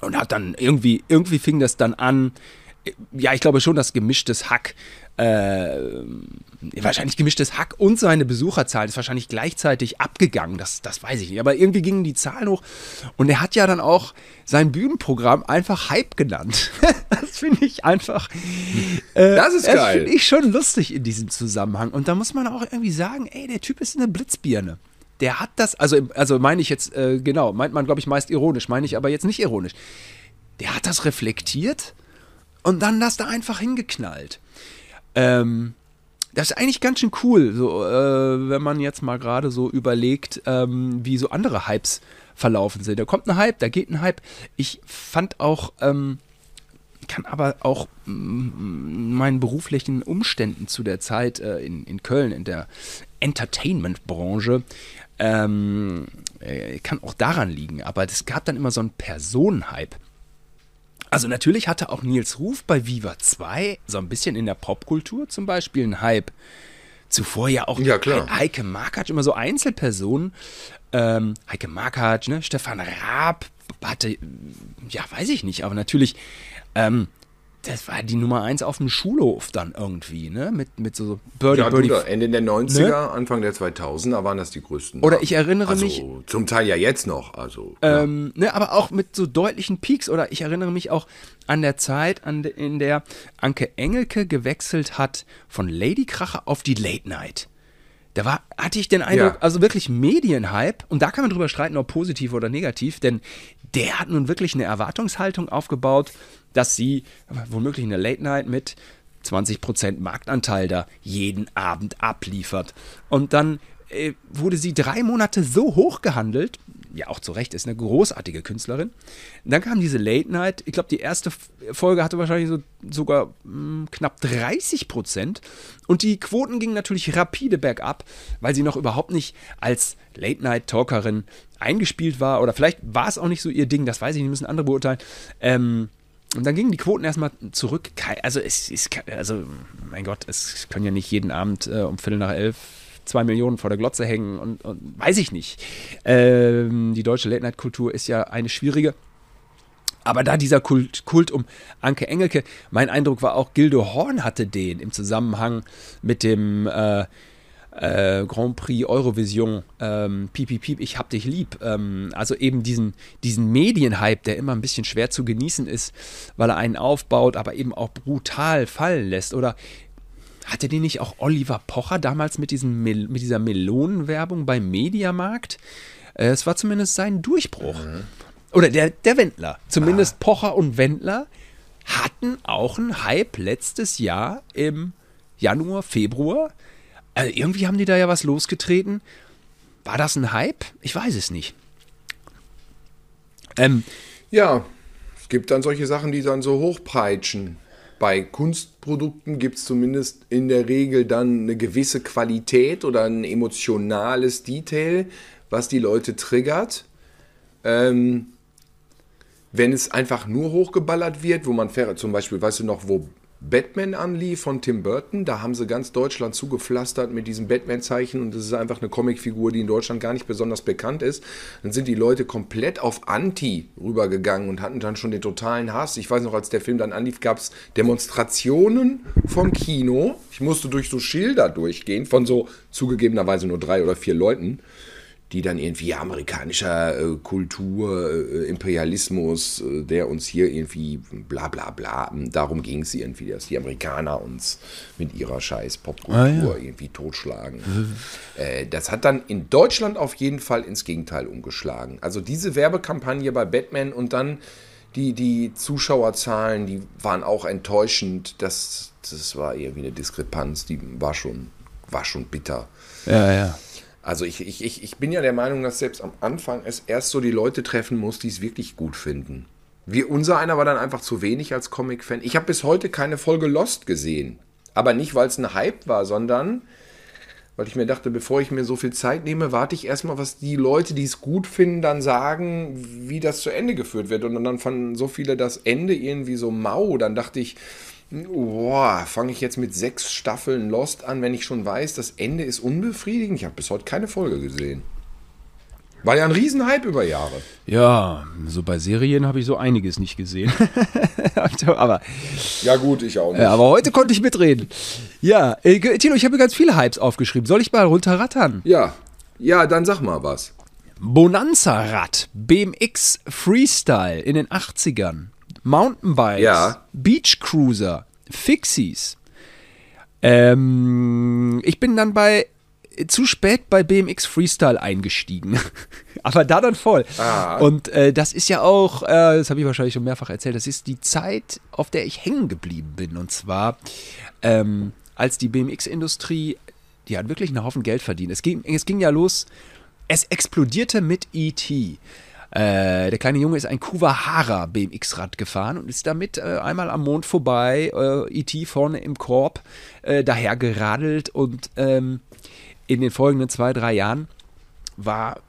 und hat dann irgendwie, irgendwie fing das dann an. Ja, ich glaube schon, dass gemischtes Hack, äh, wahrscheinlich gemischtes Hack und seine Besucherzahl ist wahrscheinlich gleichzeitig abgegangen. Das, das weiß ich nicht. Aber irgendwie gingen die Zahlen hoch. Und er hat ja dann auch sein Bühnenprogramm einfach Hype genannt. das finde ich einfach. Äh, Das ist geil. finde ich schon lustig in diesem Zusammenhang. Und da muss man auch irgendwie sagen, ey, der Typ ist eine Blitzbirne. Der hat das, also, also meine ich jetzt, äh, genau, meint man, glaube ich, meist ironisch, meine ich aber jetzt nicht ironisch. Der hat das reflektiert und dann das da einfach hingeknallt. Ähm, das ist eigentlich ganz schön cool, so, äh, wenn man jetzt mal gerade so überlegt, ähm, wie so andere Hypes verlaufen sind. Da kommt ein Hype, da geht ein Hype. Ich fand auch, ähm, kann aber auch mm, meinen beruflichen Umständen zu der Zeit äh, in, in Köln, in der Entertainment-Branche, ähm, äh, kann auch daran liegen. Aber es gab dann immer so einen Personenhype. Also natürlich hatte auch Nils Ruf bei Viva 2 so ein bisschen in der Popkultur zum Beispiel einen Hype. Zuvor ja auch Ja, Heike Markatsch, immer so Einzelpersonen. Ähm, Heike Markatsch, ne? Stefan Raab hatte, ja, weiß ich nicht, aber natürlich, ähm, das war die Nummer eins auf dem Schulhof dann irgendwie, ne? Mit, mit so Birdie, Ja, du, Birdie. da, Ende der 90er, Anfang der 2000er waren das die größten. Oder ich erinnere also, mich- Zum Teil ja jetzt noch. Also, ja. Ähm, ne, aber auch mit so deutlichen Peaks. Oder ich erinnere mich auch an der Zeit, an in der Anke Engelke gewechselt hat von Lady Kracher auf die Late Night. Da war, hatte ich den Eindruck, Ja. also wirklich Medienhype, und da kann man drüber streiten, ob positiv oder negativ, denn der hat nun wirklich eine Erwartungshaltung aufgebaut, dass sie womöglich eine Late Night mit 20% Marktanteil da jeden Abend abliefert. Und dann äh, wurde sie drei Monate so hoch gehandelt, ja auch zu Recht, ist eine großartige Künstlerin. Dann kam diese Late Night, ich glaube, die erste Folge hatte wahrscheinlich so, sogar mh, knapp 30 Prozent. Und die Quoten gingen natürlich rapide bergab, weil sie noch überhaupt nicht als Late Night Talkerin eingespielt war. Oder vielleicht war es auch nicht so ihr Ding, das weiß ich nicht, müssen andere beurteilen. Ähm, und dann gingen die Quoten erstmal zurück. Also es ist, also mein Gott, es können ja nicht jeden Abend äh, um Viertel nach elf zwei Millionen vor der Glotze hängen und, und weiß ich nicht. Ähm, die deutsche Late-Night-Kultur ist ja eine schwierige. Aber da dieser Kult, Kult um Anke Engelke, mein Eindruck war auch, Gildo Horn hatte den im Zusammenhang mit dem äh, äh, Grand Prix Eurovision, ähm, Piep, Piep, Piep, ich hab dich lieb. Ähm, also eben diesen, diesen Medienhype, der immer ein bisschen schwer zu genießen ist, weil er einen aufbaut, aber eben auch brutal fallen lässt. Oder hatte die nicht auch Oliver Pocher damals mit, diesem Mel mit dieser Melonenwerbung beim Mediamarkt? Äh, Es war zumindest sein Durchbruch. Oder der, der Wendler. Zumindest Pocher und Wendler hatten auch einen Hype letztes Jahr im Januar, Februar. Also irgendwie haben die da ja was losgetreten. War das ein Hype? Ich weiß es nicht. Ähm, Ja, es gibt dann solche Sachen, die dann so hochpeitschen. Bei Kunstprodukten gibt es zumindest in der Regel dann eine gewisse Qualität oder ein emotionales Detail, was die Leute triggert. Ähm, wenn es einfach nur hochgeballert wird, wo man zum Beispiel, weißt du noch, wo Batman anlief von Tim Burton, da haben sie ganz Deutschland zugepflastert mit diesem Batman-Zeichen und das ist einfach eine Comicfigur, die in Deutschland gar nicht besonders bekannt ist. Dann sind die Leute komplett auf Anti rübergegangen und hatten dann schon den totalen Hass. Ich weiß noch, als der Film dann anlief, gab es Demonstrationen vom Kino. Ich musste durch so Schilder durchgehen von so zugegebenerweise nur drei oder vier Leuten die dann irgendwie ja, amerikanischer äh, Kultur, äh, Imperialismus, äh, der uns hier irgendwie bla bla bla, darum ging es irgendwie, dass die Amerikaner uns mit ihrer scheiß Popkultur Ah, ja. irgendwie totschlagen. äh, das hat dann in Deutschland auf jeden Fall ins Gegenteil umgeschlagen. Also diese Werbekampagne bei Batman und dann die, die Zuschauerzahlen, die waren auch enttäuschend. Das, das war irgendwie eine Diskrepanz, die war schon, war schon bitter. ja, ja. Also ich, ich, ich, ich bin ja der Meinung, dass selbst am Anfang es erst so die Leute treffen muss, die es wirklich gut finden. Wir, unser einer war dann einfach zu wenig als Comic-Fan. Ich habe bis heute keine Folge Lost gesehen. Aber nicht, weil es ein Hype war, sondern weil ich mir dachte, bevor ich mir so viel Zeit nehme, warte ich erstmal, was die Leute, die es gut finden, dann sagen, wie das zu Ende geführt wird. Und dann fanden so viele das Ende irgendwie so mau. Dann dachte ich, boah, fange ich jetzt mit sechs Staffeln Lost an, wenn ich schon weiß, das Ende ist unbefriedigend. Ich habe bis heute keine Folge gesehen. War ja ein Riesenhype über Jahre. Ja, so bei Serien habe ich so einiges nicht gesehen. aber, Ja gut, ich auch nicht. aber heute konnte ich mitreden. Ja, äh, Tilo, ich habe ganz viele Hypes aufgeschrieben. Soll ich mal runterrattern? ja. ja, dann sag mal was. Bonanza-Rad, BMX Freestyle in den 80ern. Mountainbikes, Ja. Beach Cruiser, Fixies. Ähm, ich bin dann bei zu spät bei BMX Freestyle eingestiegen. Aber da dann voll. Ah. Und äh, das ist ja auch, äh, das habe ich wahrscheinlich schon mehrfach erzählt, das ist die Zeit, auf der ich hängen geblieben bin. Und zwar, ähm, als die BMX-Industrie, die hat wirklich einen Haufen Geld verdient. Es ging, es ging ja los, es explodierte mit E.T. Äh, der kleine Junge ist ein Kuwahara BMX-Rad gefahren und ist damit äh, einmal am Mond vorbei, äh, E.T. vorne im Korb, äh, daher geradelt und ähm, in den folgenden zwei, drei Jahren war,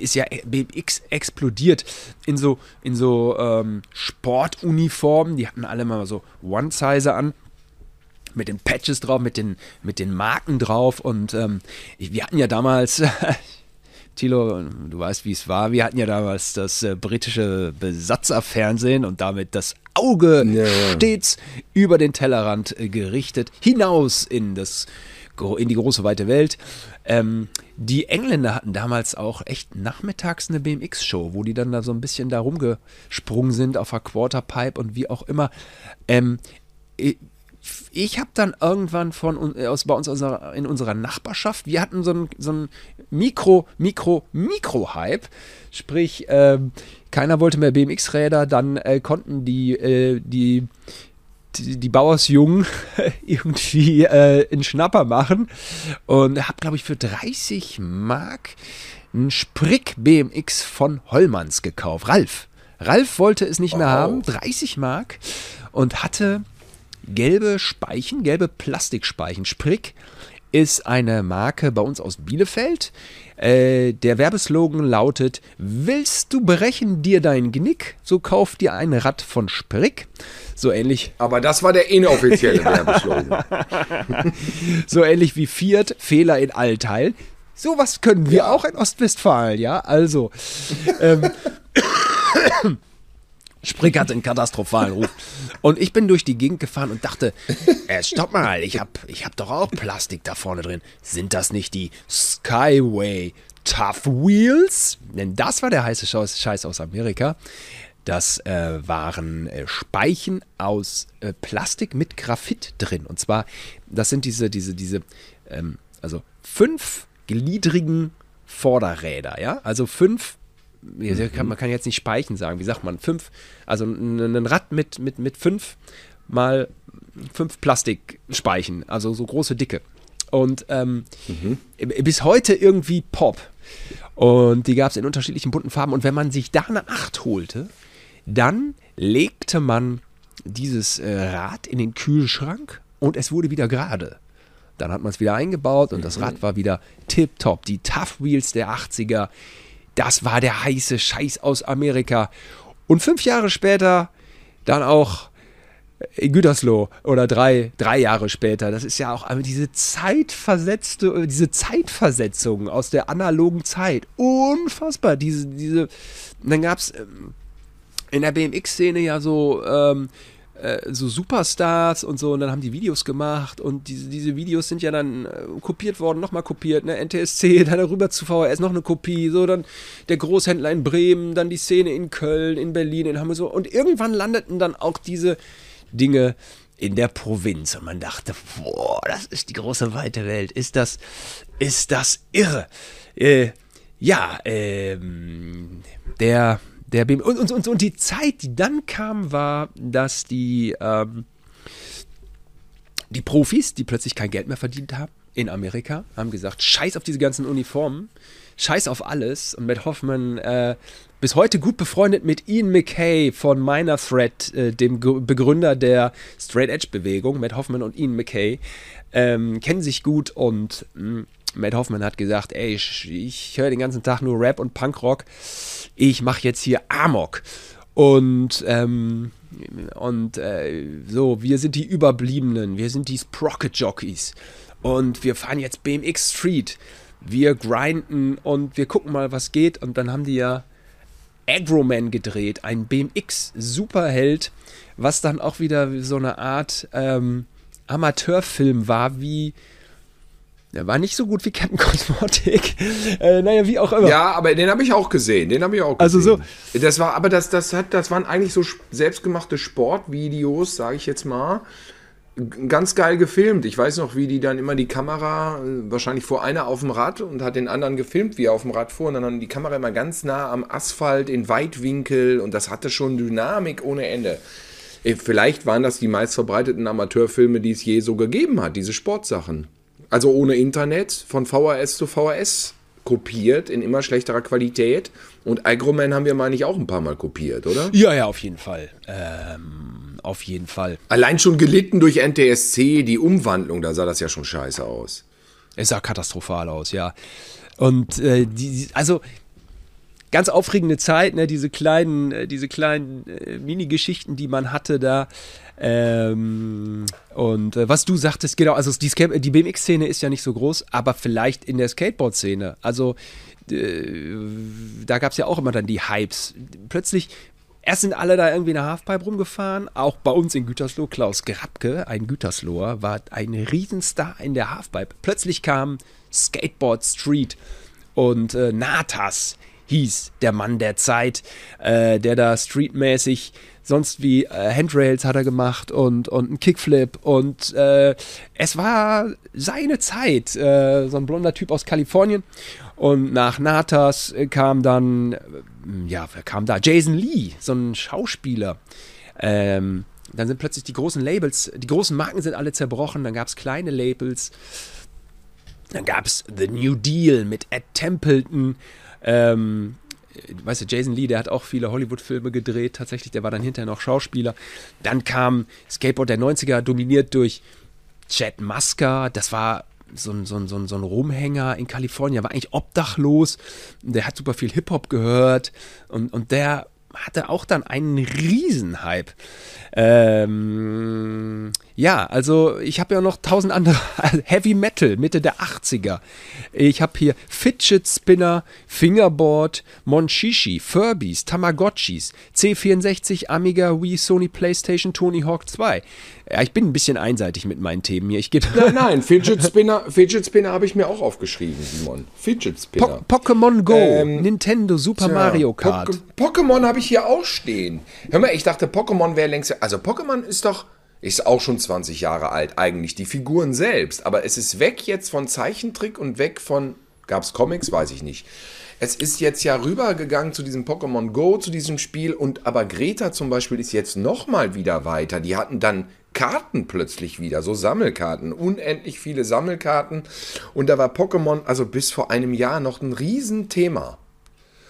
ist ja BMX explodiert in so, in so ähm, Sportuniformen. Die hatten alle mal so One-Sizer an. Mit den Patches drauf, mit den, mit den Marken drauf. Und ähm, wir hatten ja damals, Thilo, du weißt, wie es war. Wir hatten ja damals das äh, britische Besatzerfernsehen und damit das Auge Ja, ja. stets über den Tellerrand äh, gerichtet, hinaus in das in die große weite Welt. Ähm, die Engländer hatten damals auch echt nachmittags eine BMX-Show, wo die dann da so ein bisschen da rumgesprungen sind auf der Quarterpipe und wie auch immer. Ähm, ich habe dann irgendwann von äh, aus bei uns unserer, in unserer Nachbarschaft, wir hatten so einen so Mikro, Mikro, Mikro-Hype. Sprich, ähm, keiner wollte mehr BMX-Räder, dann äh, konnten die, äh, die, die, die Bauersjungen irgendwie äh, einen Schnapper machen und habe, glaube ich, für 30 Mark einen Sprick BMX von Hollmanns gekauft. Ralf. Ralf wollte es nicht mehr Oh. haben, 30 Mark und hatte gelbe Speichen, gelbe Plastikspeichen. Sprick ist eine Marke bei uns aus Bielefeld. Äh, der Werbeslogan lautet: Willst du brechen dir dein Genick? So kauf dir ein Rad von Sprick. So ähnlich, Aber das war der inoffizielle Werbeslogan. so ähnlich wie Fiat, Fehler in allen Teilen. Sowas können wir auch in Ostwestfalen, ja. Also, ähm, Sprick hatte einen katastrophalen Ruf. Und ich bin durch die Gegend gefahren und dachte, äh, stopp mal, ich hab, ich hab doch auch Plastik da vorne drin. Sind das nicht die Skyway Tough Wheels? Denn das war der heiße Scheiß aus Amerika. Das äh, waren äh, Speichen aus äh, Plastik mit Graphit drin. Und zwar, das sind diese, diese, diese, ähm, also fünf gliedrigen Vorderräder, ja? Also fünf man kann jetzt nicht Speichen sagen, wie sagt man? Fünf, also ein, Rad mit, mit, mit fünf mal fünf Plastikspeichen, also so große Dicke. Und ähm, bis heute irgendwie Pop. Und die gab es in unterschiedlichen bunten Farben. Und wenn man sich da eine Acht holte, dann legte man dieses äh, Rad in den Kühlschrank und es wurde wieder gerade. Dann hat man es wieder eingebaut und das Rad war wieder tipptopp. Die Tough Wheels der 80er, das war der heiße Scheiß aus Amerika. Und fünf Jahre später dann auch in Gütersloh oder drei, drei Jahre später. Das ist ja auch diese zeitversetzte, diese Zeitversetzung aus der analogen Zeit. Unfassbar. Diese, diese, dann gab es ähm, in der BMX-Szene ja so, ähm, äh, so Superstars und so, und dann haben die Videos gemacht und diese, diese Videos sind ja dann äh, kopiert worden, nochmal kopiert, ne, NTSC, dann rüber zu VHS, noch eine Kopie, so dann der Großhändler in Bremen, dann die Szene in Köln, in Berlin, in Hamburg, so, und irgendwann landeten dann auch diese Dinge in der Provinz und man dachte, boah, das ist die große weite Welt, ist das, ist das irre. Äh, ja, ähm, der, der BM und, und, und, und die Zeit, die dann kam, war, dass die, ähm, die Profis, die plötzlich kein Geld mehr verdient haben in Amerika, haben gesagt, scheiß auf diese ganzen Uniformen, scheiß auf alles. Und Matt Hoffman, äh, bis heute gut befreundet mit Ian McKay von Minor Threat, äh, dem Ge- Begründer der Straight Edge Bewegung. Matt Hoffman und Ian McKay ähm, kennen sich gut und mh, Matt Hoffman hat gesagt, ey, ich, ich höre den ganzen Tag nur Rap und Punkrock. Ich mache jetzt hier Amok. Und, ähm, und äh, so, wir sind die Überbliebenen, wir sind die Sprocket Jockeys. Und wir fahren jetzt BMX Street. Wir grinden und wir gucken mal, was geht. Und dann haben die ja Agroman gedreht, ein BMX-Superheld, was dann auch wieder so eine Art ähm, Amateurfilm war, wie Der war nicht so gut wie Captain Cosmotic. äh, naja, wie auch immer. Ja, aber den habe ich auch gesehen. Den habe ich auch gesehen. Also so. Das war, aber das, das, hat, das waren eigentlich so selbstgemachte Sportvideos, sage ich jetzt mal. Ganz geil gefilmt. Ich weiß noch, wie die dann immer die Kamera, äh, wahrscheinlich vor einer auf dem Rad und hat den anderen gefilmt, wie er auf dem Rad fuhr. Und dann haben die Kamera immer ganz nah am Asphalt in Weitwinkel und das hatte schon Dynamik ohne Ende. Äh, vielleicht waren das die meistverbreiteten Amateurfilme, die es je so gegeben hat, diese Sportsachen also ohne Internet, von VHS zu VHS kopiert in immer schlechterer Qualität. Und Agroman haben wir, meine ich, auch ein paar Mal kopiert, oder? Ja, ja, auf jeden Fall. Ähm, auf jeden Fall. Allein schon gelitten durch NTSC, die Umwandlung, da sah das ja schon scheiße aus. Es sah katastrophal aus, ja. Und äh, die, also ganz aufregende Zeit, ne, diese kleinen, äh, diese kleinen äh, Mini-Geschichten, die man hatte da. Ähm, und äh, was du sagtest, genau, also die, die BMX-Szene ist ja nicht so groß, aber vielleicht in der Skateboard-Szene. Also da gab es ja auch immer dann die Hypes. Plötzlich Erst sind alle da irgendwie in der Halfpipe rumgefahren, auch bei uns in Gütersloh. Klaus Grabke, ein Gütersloher, war ein Riesenstar in der Halfpipe. Plötzlich kam Skateboard Street und äh, Natas hieß der Mann der Zeit, äh, der da streetmäßig sonst wie äh, Handrails hat er gemacht und, und ein Kickflip und äh, es war seine Zeit, äh, so ein blonder Typ aus Kalifornien und nach Natas kam dann, äh, ja, wer kam da? Jason Lee, so ein Schauspieler. Ähm, dann sind plötzlich die großen Labels, die großen Marken sind alle zerbrochen, dann gab es kleine Labels. Dann gab es The New Deal mit Ed Templeton. Ähm, weißt du, Jason Lee, der hat auch viele Hollywood-Filme gedreht, tatsächlich, der war dann hinterher noch Schauspieler. Dann kam Skateboard der 90er, dominiert durch Chad Musker, das war so ein, so ein, so ein, so ein Rumhänger in Kalifornien, war eigentlich obdachlos, der hat super viel Hip-Hop gehört und, und der hatte auch dann einen Riesenhype. Ähm, ja, also ich habe ja noch tausend andere. Heavy Metal, Mitte der 80er. Ich habe hier Fidget Spinner, Fingerboard, Monchishi, Furbies, Tamagotchis, C64, Amiga, Wii, Sony PlayStation, Tony Hawk 2. Ja, ich bin ein bisschen einseitig mit meinen Themen hier. Ich nein, nein, Fidget Spinner, Fidget Spinner habe ich mir auch aufgeschrieben, Simon. Fidget Spinner. Po Pokémon Go, ähm, Nintendo, Super tja, Mario Kart. Pokémon habe ich hier auch stehen. Hör mal, ich dachte, Pokémon wäre längst. Also Pokémon ist doch. Ist auch schon 20 Jahre alt, eigentlich, die Figuren selbst. Aber es ist weg jetzt von Zeichentrick und weg von. Gab es Comics? Weiß ich nicht. Es ist jetzt ja rübergegangen zu diesem Pokémon Go, zu diesem Spiel. Und aber Greta zum Beispiel ist jetzt nochmal wieder weiter. Die hatten dann Karten plötzlich wieder, so Sammelkarten, unendlich viele Sammelkarten. Und da war Pokémon also bis vor einem Jahr noch ein Riesenthema.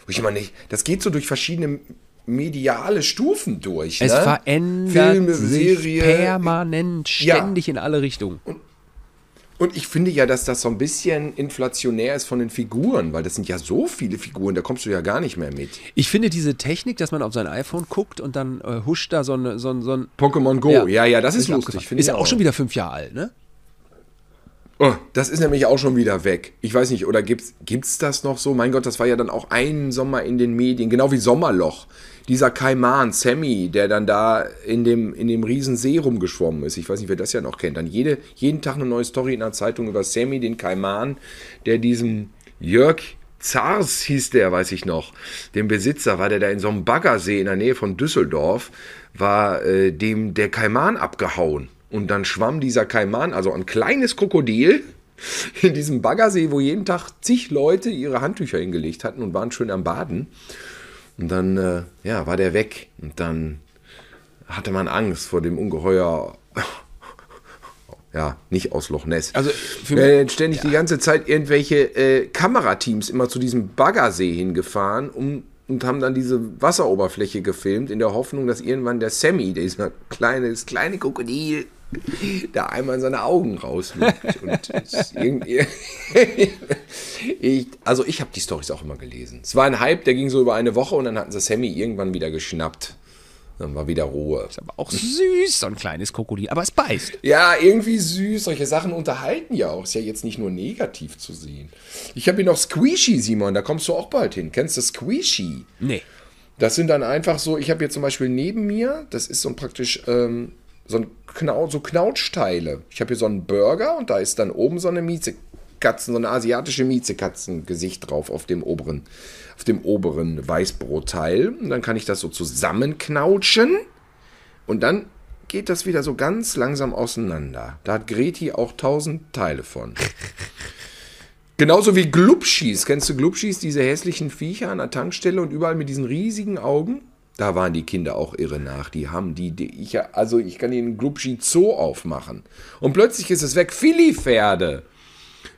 Ich meine, das geht so durch verschiedene mediale Stufen durch. Es ne? verändert Filme, sich Serie, permanent, ständig ja. in alle Richtungen. Und, und ich finde ja, dass das so ein bisschen inflationär ist von den Figuren, weil das sind ja so viele Figuren, da kommst du ja gar nicht mehr mit. Ich finde diese Technik, dass man auf sein iPhone guckt und dann äh, huscht da so ein, so ein, so ein Pokémon Go, ja, ja, ja das ist lustig. Ist ja auch, auch schon wieder fünf Jahre alt, ne? Oh, das ist nämlich auch schon wieder weg. Ich weiß nicht, oder gibt's, gibt's das noch so? Mein Gott, das war ja dann auch ein Sommer in den Medien, genau wie Sommerloch. Dieser Kaiman, Sammy, der dann da in dem, in dem riesen See rumgeschwommen ist. Ich weiß nicht, wer das ja noch kennt. Dann jede, jeden Tag eine neue Story in der Zeitung über Sammy, den Kaiman, der diesem Jörg Zars hieß der, weiß ich noch. Dem Besitzer war der da in so einem Baggersee in der Nähe von Düsseldorf, war äh, dem der Kaiman abgehauen. Und dann schwamm dieser Kaiman, also ein kleines Krokodil, in diesem Baggersee, wo jeden Tag zig Leute ihre Handtücher hingelegt hatten und waren schön am Baden. Und dann, äh, ja, war der weg. Und dann hatte man Angst vor dem Ungeheuer. ja, nicht aus Loch Ness. Also für mich, ständig ja. die ganze Zeit irgendwelche äh, Kamerateams immer zu diesem Baggersee hingefahren, um und haben dann diese Wasseroberfläche gefilmt, in der Hoffnung, dass irgendwann der Sammy, dieser kleine, das kleine Krokodil, da einmal in seine Augen rauslugt. und ich, also ich habe die Storys auch immer gelesen. Es war ein Hype, der ging so über eine Woche und dann hatten sie Sammy irgendwann wieder geschnappt. Dann war wieder Ruhe. Ist aber auch süß, so ein kleines Krokodil. Aber es beißt. Ja, irgendwie süß. Solche Sachen unterhalten ja auch. Ist ja jetzt nicht nur negativ zu sehen. Ich habe hier noch Squishy, Simon. Da kommst du auch bald hin. Kennst du Squishy? Nee. Das sind dann einfach so, ich habe hier zum Beispiel neben mir, das ist so ein praktisch ähm, so, ein Knau, so Knautschteile. Ich habe hier so einen Burger und da ist dann oben so eine Mieze Miezekatzen, so eine asiatische Miezekatzen-Gesicht drauf auf dem oberen, auf dem oberen Weißbrotteil. Und dann kann ich das so zusammenknautschen. Und dann geht das wieder so ganz langsam auseinander. Da hat Greti auch tausend Teile von. Genauso wie Glubschis. Kennst du Glubschis, diese hässlichen Viecher an der Tankstelle und überall mit diesen riesigen Augen? Da waren die Kinder auch irre nach. Die haben die, die ich, also ich kann den Glubschi Zoo aufmachen. Und plötzlich ist es weg. Filipferde.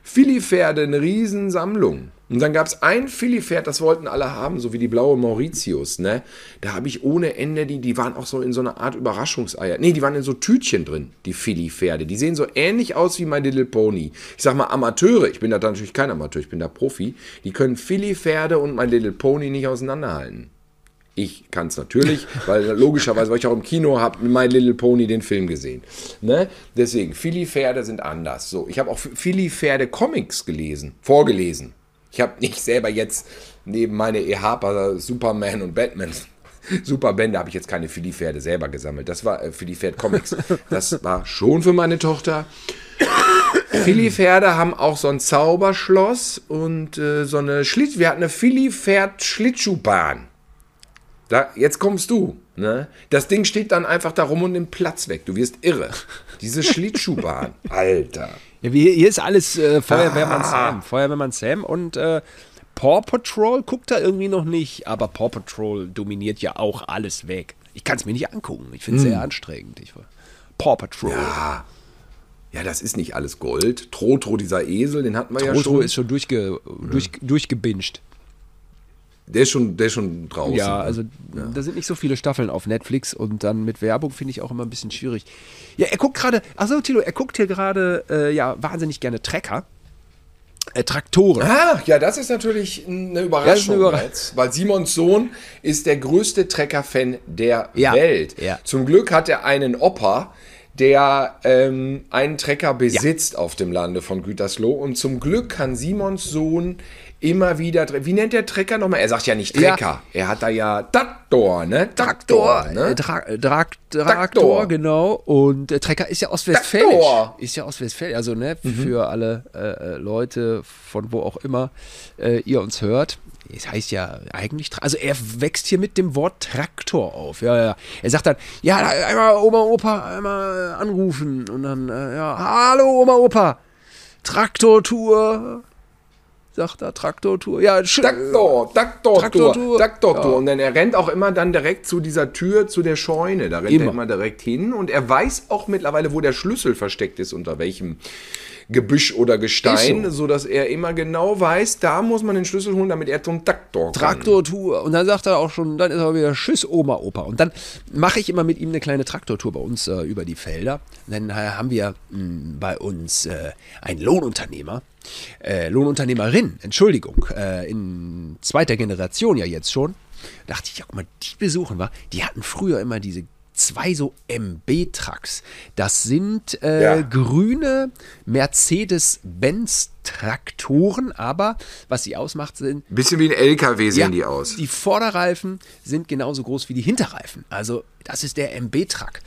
Filipferde, eine Riesensammlung. Und dann gab es ein Filipferd, das wollten alle haben, so wie die blaue Mauritius, ne? Da habe ich ohne Ende, die, die waren auch so in so einer Art Überraschungseier. Nee, die waren in so Tütchen drin, die Filipferde. Die sehen so ähnlich aus wie My Little Pony. Ich sag mal Amateure, ich bin da natürlich kein Amateur, ich bin da Profi. Die können Filipferde und My Little Pony nicht auseinanderhalten. Ich kann es natürlich, weil logischerweise, weil ich auch im Kino habe My Little Pony den Film gesehen. Ne? Deswegen, Philly-Pferde sind anders. So, ich habe auch Philly-Pferde-Comics gelesen, vorgelesen. Ich habe nicht selber jetzt neben meine EHPA Superman und Batman Superbände habe ich jetzt keine Philly-Pferde selber gesammelt. Das war äh, Philly-Pferd-Comics. Das war schon für meine Tochter. Philly-Pferde haben auch so ein Zauberschloss und äh, so eine Schlitt. Wir hatten eine Philly-Pferd-Schlittschuhbahn. Da, jetzt kommst du. Ne? Das Ding steht dann einfach da rum und nimmt Platz weg. Du wirst irre. Diese Schlittschuhbahn. Alter. Ja, hier, hier ist alles äh, Feuerwehrmann ah. Sam. Feuerwehrmann Sam und äh, Paw Patrol guckt da irgendwie noch nicht, aber Paw Patrol dominiert ja auch alles weg. Ich kann es mir nicht angucken. Ich finde es hm. sehr anstrengend. Ich, Paw Patrol. Ja. Ja, das ist nicht alles Gold. Trotro, dieser Esel, den hatten wir Trotro ja schon. Trotro ist schon durchge, durch, durchgebinged. Der ist schon, der ist schon draußen. Ja, also ja. da sind nicht so viele Staffeln auf Netflix und dann mit Werbung finde ich auch immer ein bisschen schwierig. Ja, er guckt gerade, achso, Tilo, er guckt hier gerade äh, ja wahnsinnig gerne Trecker. Äh, Traktoren. Ah, ja, das ist natürlich eine Überraschung, eine Überraschung. Jetzt, weil Simons Sohn ist der größte Trecker-Fan der ja. Welt. Ja. Zum Glück hat er einen Opa, der ähm, einen Trecker besitzt ja. auf dem Lande von Gütersloh. Und zum Glück kann Simons Sohn immer wieder. Wie nennt der Trecker nochmal? Er sagt ja nicht Trecker. Ja. Er hat da ja Traktor, ne? Traktor. Traktor, ne? Tra Tra Traktor, Traktor, genau. Und äh, Trecker ist ja ostwestfälisch. Ist ja ostwestfälisch. Also, ne, mhm. für alle äh, äh, Leute, von wo auch immer äh, ihr uns hört. Es heißt ja eigentlich, also er wächst hier mit dem Wort Traktor auf. Ja, ja. Er sagt dann, ja, einmal Oma, Opa, einmal anrufen. Und dann, äh, ja, hallo Oma, Opa. Traktortour sagt er, Traktortour. Ja, Traktor, Traktortour, Traktortour. Traktortour. Ja. Und dann er rennt auch immer dann direkt zu dieser Tür, zu der Scheune. Da rennt immer. er immer direkt hin. Und er weiß auch mittlerweile, wo der Schlüssel versteckt ist, unter welchem Gebüsch oder Gestein, so. sodass er immer genau weiß, da muss man den Schlüssel holen, damit er zum Traktor kann. Traktortour. Und dann sagt er auch schon, dann ist er wieder Tschüss, Oma, Opa. Und dann mache ich immer mit ihm eine kleine Traktortour bei uns äh, über die Felder. Und dann äh, haben wir mh, hm, bei uns äh, einen Lohnunternehmer, äh, Lohnunternehmerin, Entschuldigung, äh, in zweiter Generation ja jetzt schon. Da dachte ich, ja, guck mal, die besuchen wir. Die hatten früher immer diese zwei so MB-Trucks. Das sind äh, ja. grüne Mercedes-Benz-Traktoren, aber was sie ausmacht, sind. Bisschen wie ein LKW sehen ja, die aus. Die Vorderreifen sind genauso groß wie die Hinterreifen. Also, das ist der MB-Truck.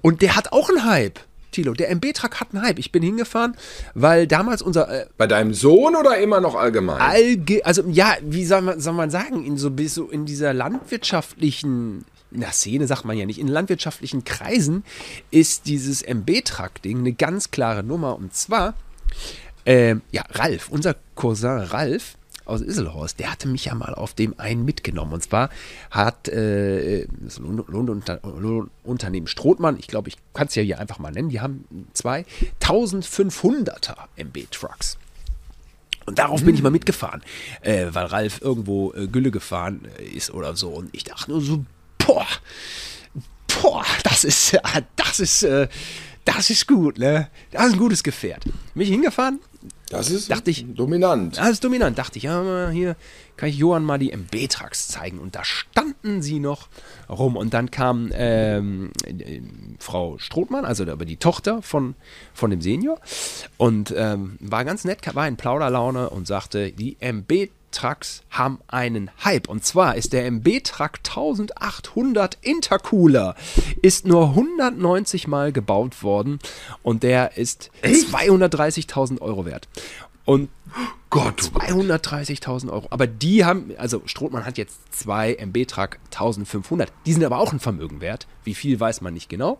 Und der hat auch einen Hype. Tilo, der MB-Truck hat einen Hype. Ich bin hingefahren, weil damals unser. Äh, Bei deinem Sohn oder immer noch allgemein? Allge also, ja, wie soll man, soll man sagen, in so, so in dieser landwirtschaftlichen na, Szene sagt man ja nicht, in landwirtschaftlichen Kreisen ist dieses MB-Truck-Ding eine ganz klare Nummer. Und zwar, äh, ja, Ralf, unser Cousin Ralf, aus Isselhorst, der hatte mich ja mal auf dem einen mitgenommen. Und zwar hat äh, das Lohnunter Lohnunternehmen Strothmann, ich glaube, ich kann es ja hier einfach mal nennen, die haben zwei 1500er MB-Trucks. Und darauf bin ich mal mitgefahren, äh, weil Ralf irgendwo äh, Gülle gefahren äh, ist oder so. Und ich dachte nur so, boah, boah, das ist, das ist, äh, das ist gut, ne? Das ist ein gutes Gefährt. Bin ich hingefahren, das ist dachte ich, dominant. Das ist dominant. Dachte ich, ja, hier kann ich Johann mal die MB-Trucks zeigen. Und da standen sie noch rum. Und dann kam ähm, äh, Frau Strothmann, also aber die Tochter von, von dem Senior. Und ähm, war ganz nett, war in Plauderlaune und sagte, die MB Trucks haben einen Hype. Und zwar ist der MB-Truck 1800 Intercooler, ist nur 190 Mal gebaut worden und der ist 230.000 Euro wert. Und Gott, 230.000 Euro. Aber die haben, also Strothmann hat jetzt zwei MB-Truck 1500. Die sind aber auch ein Vermögen wert. Wie viel weiß man nicht genau.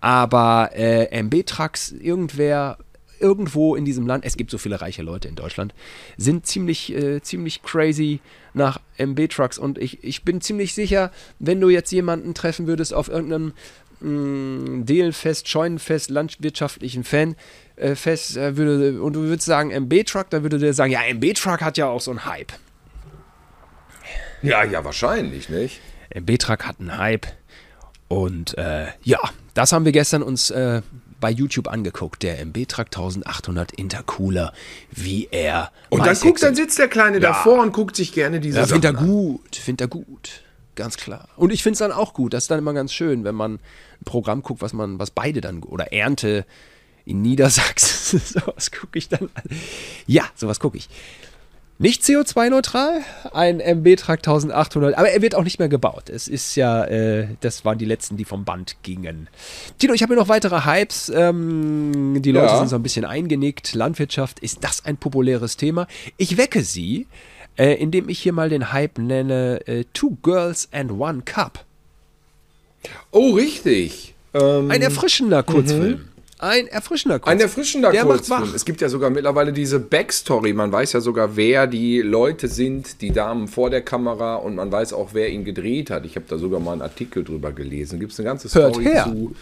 Aber äh, MB-Trucks, irgendwer, irgendwo in diesem Land, es gibt so viele reiche Leute in Deutschland, sind ziemlich, äh, ziemlich crazy nach MB-Trucks. Und ich, ich bin ziemlich sicher, wenn du jetzt jemanden treffen würdest auf irgendeinem mh, Delenfest, Scheunenfest, landwirtschaftlichen Fan, äh, fest äh, würde, und du würdest sagen MB-Truck, dann würde der sagen, ja, MB-Truck hat ja auch so einen Hype. Ja, ja, wahrscheinlich, nicht? MB-Truck hat einen Hype. Und äh, ja, das haben wir gestern uns äh, bei YouTube angeguckt. Der MB-Truck 1800 Intercooler, wie er. Und dann guckt, dann sitzt der Kleine ja. davor und guckt sich gerne diese ja, Findet er gut, findet er gut. Ganz klar. Und ich finde es dann auch gut. Das ist dann immer ganz schön, wenn man ein Programm guckt, was man, was beide dann, oder Ernte, in Niedersachsen. sowas gucke ich dann an. Ja, sowas gucke ich. Nicht CO2-neutral, ein MB-Truck 1800, aber er wird auch nicht mehr gebaut. Es ist ja, äh, das waren die letzten, die vom Band gingen. Tino, ich habe hier noch weitere Hypes. Ähm, die Leute ja. sind so ein bisschen eingenickt. Landwirtschaft, ist das ein populäres Thema? Ich wecke sie, äh, indem ich hier mal den Hype nenne: äh, Two Girls and One Cup. Oh, richtig. Ähm, ein erfrischender Kurzfilm. Mhm. Ein erfrischender Kurzfilm. Ein erfrischender Der Kurzfilm. Es gibt ja sogar mittlerweile diese Backstory. Man weiß ja sogar, wer die Leute sind, die Damen vor der Kamera und man weiß auch, wer ihn gedreht hat. Ich habe da sogar mal einen Artikel drüber gelesen. Gibt es eine ganze Story zu.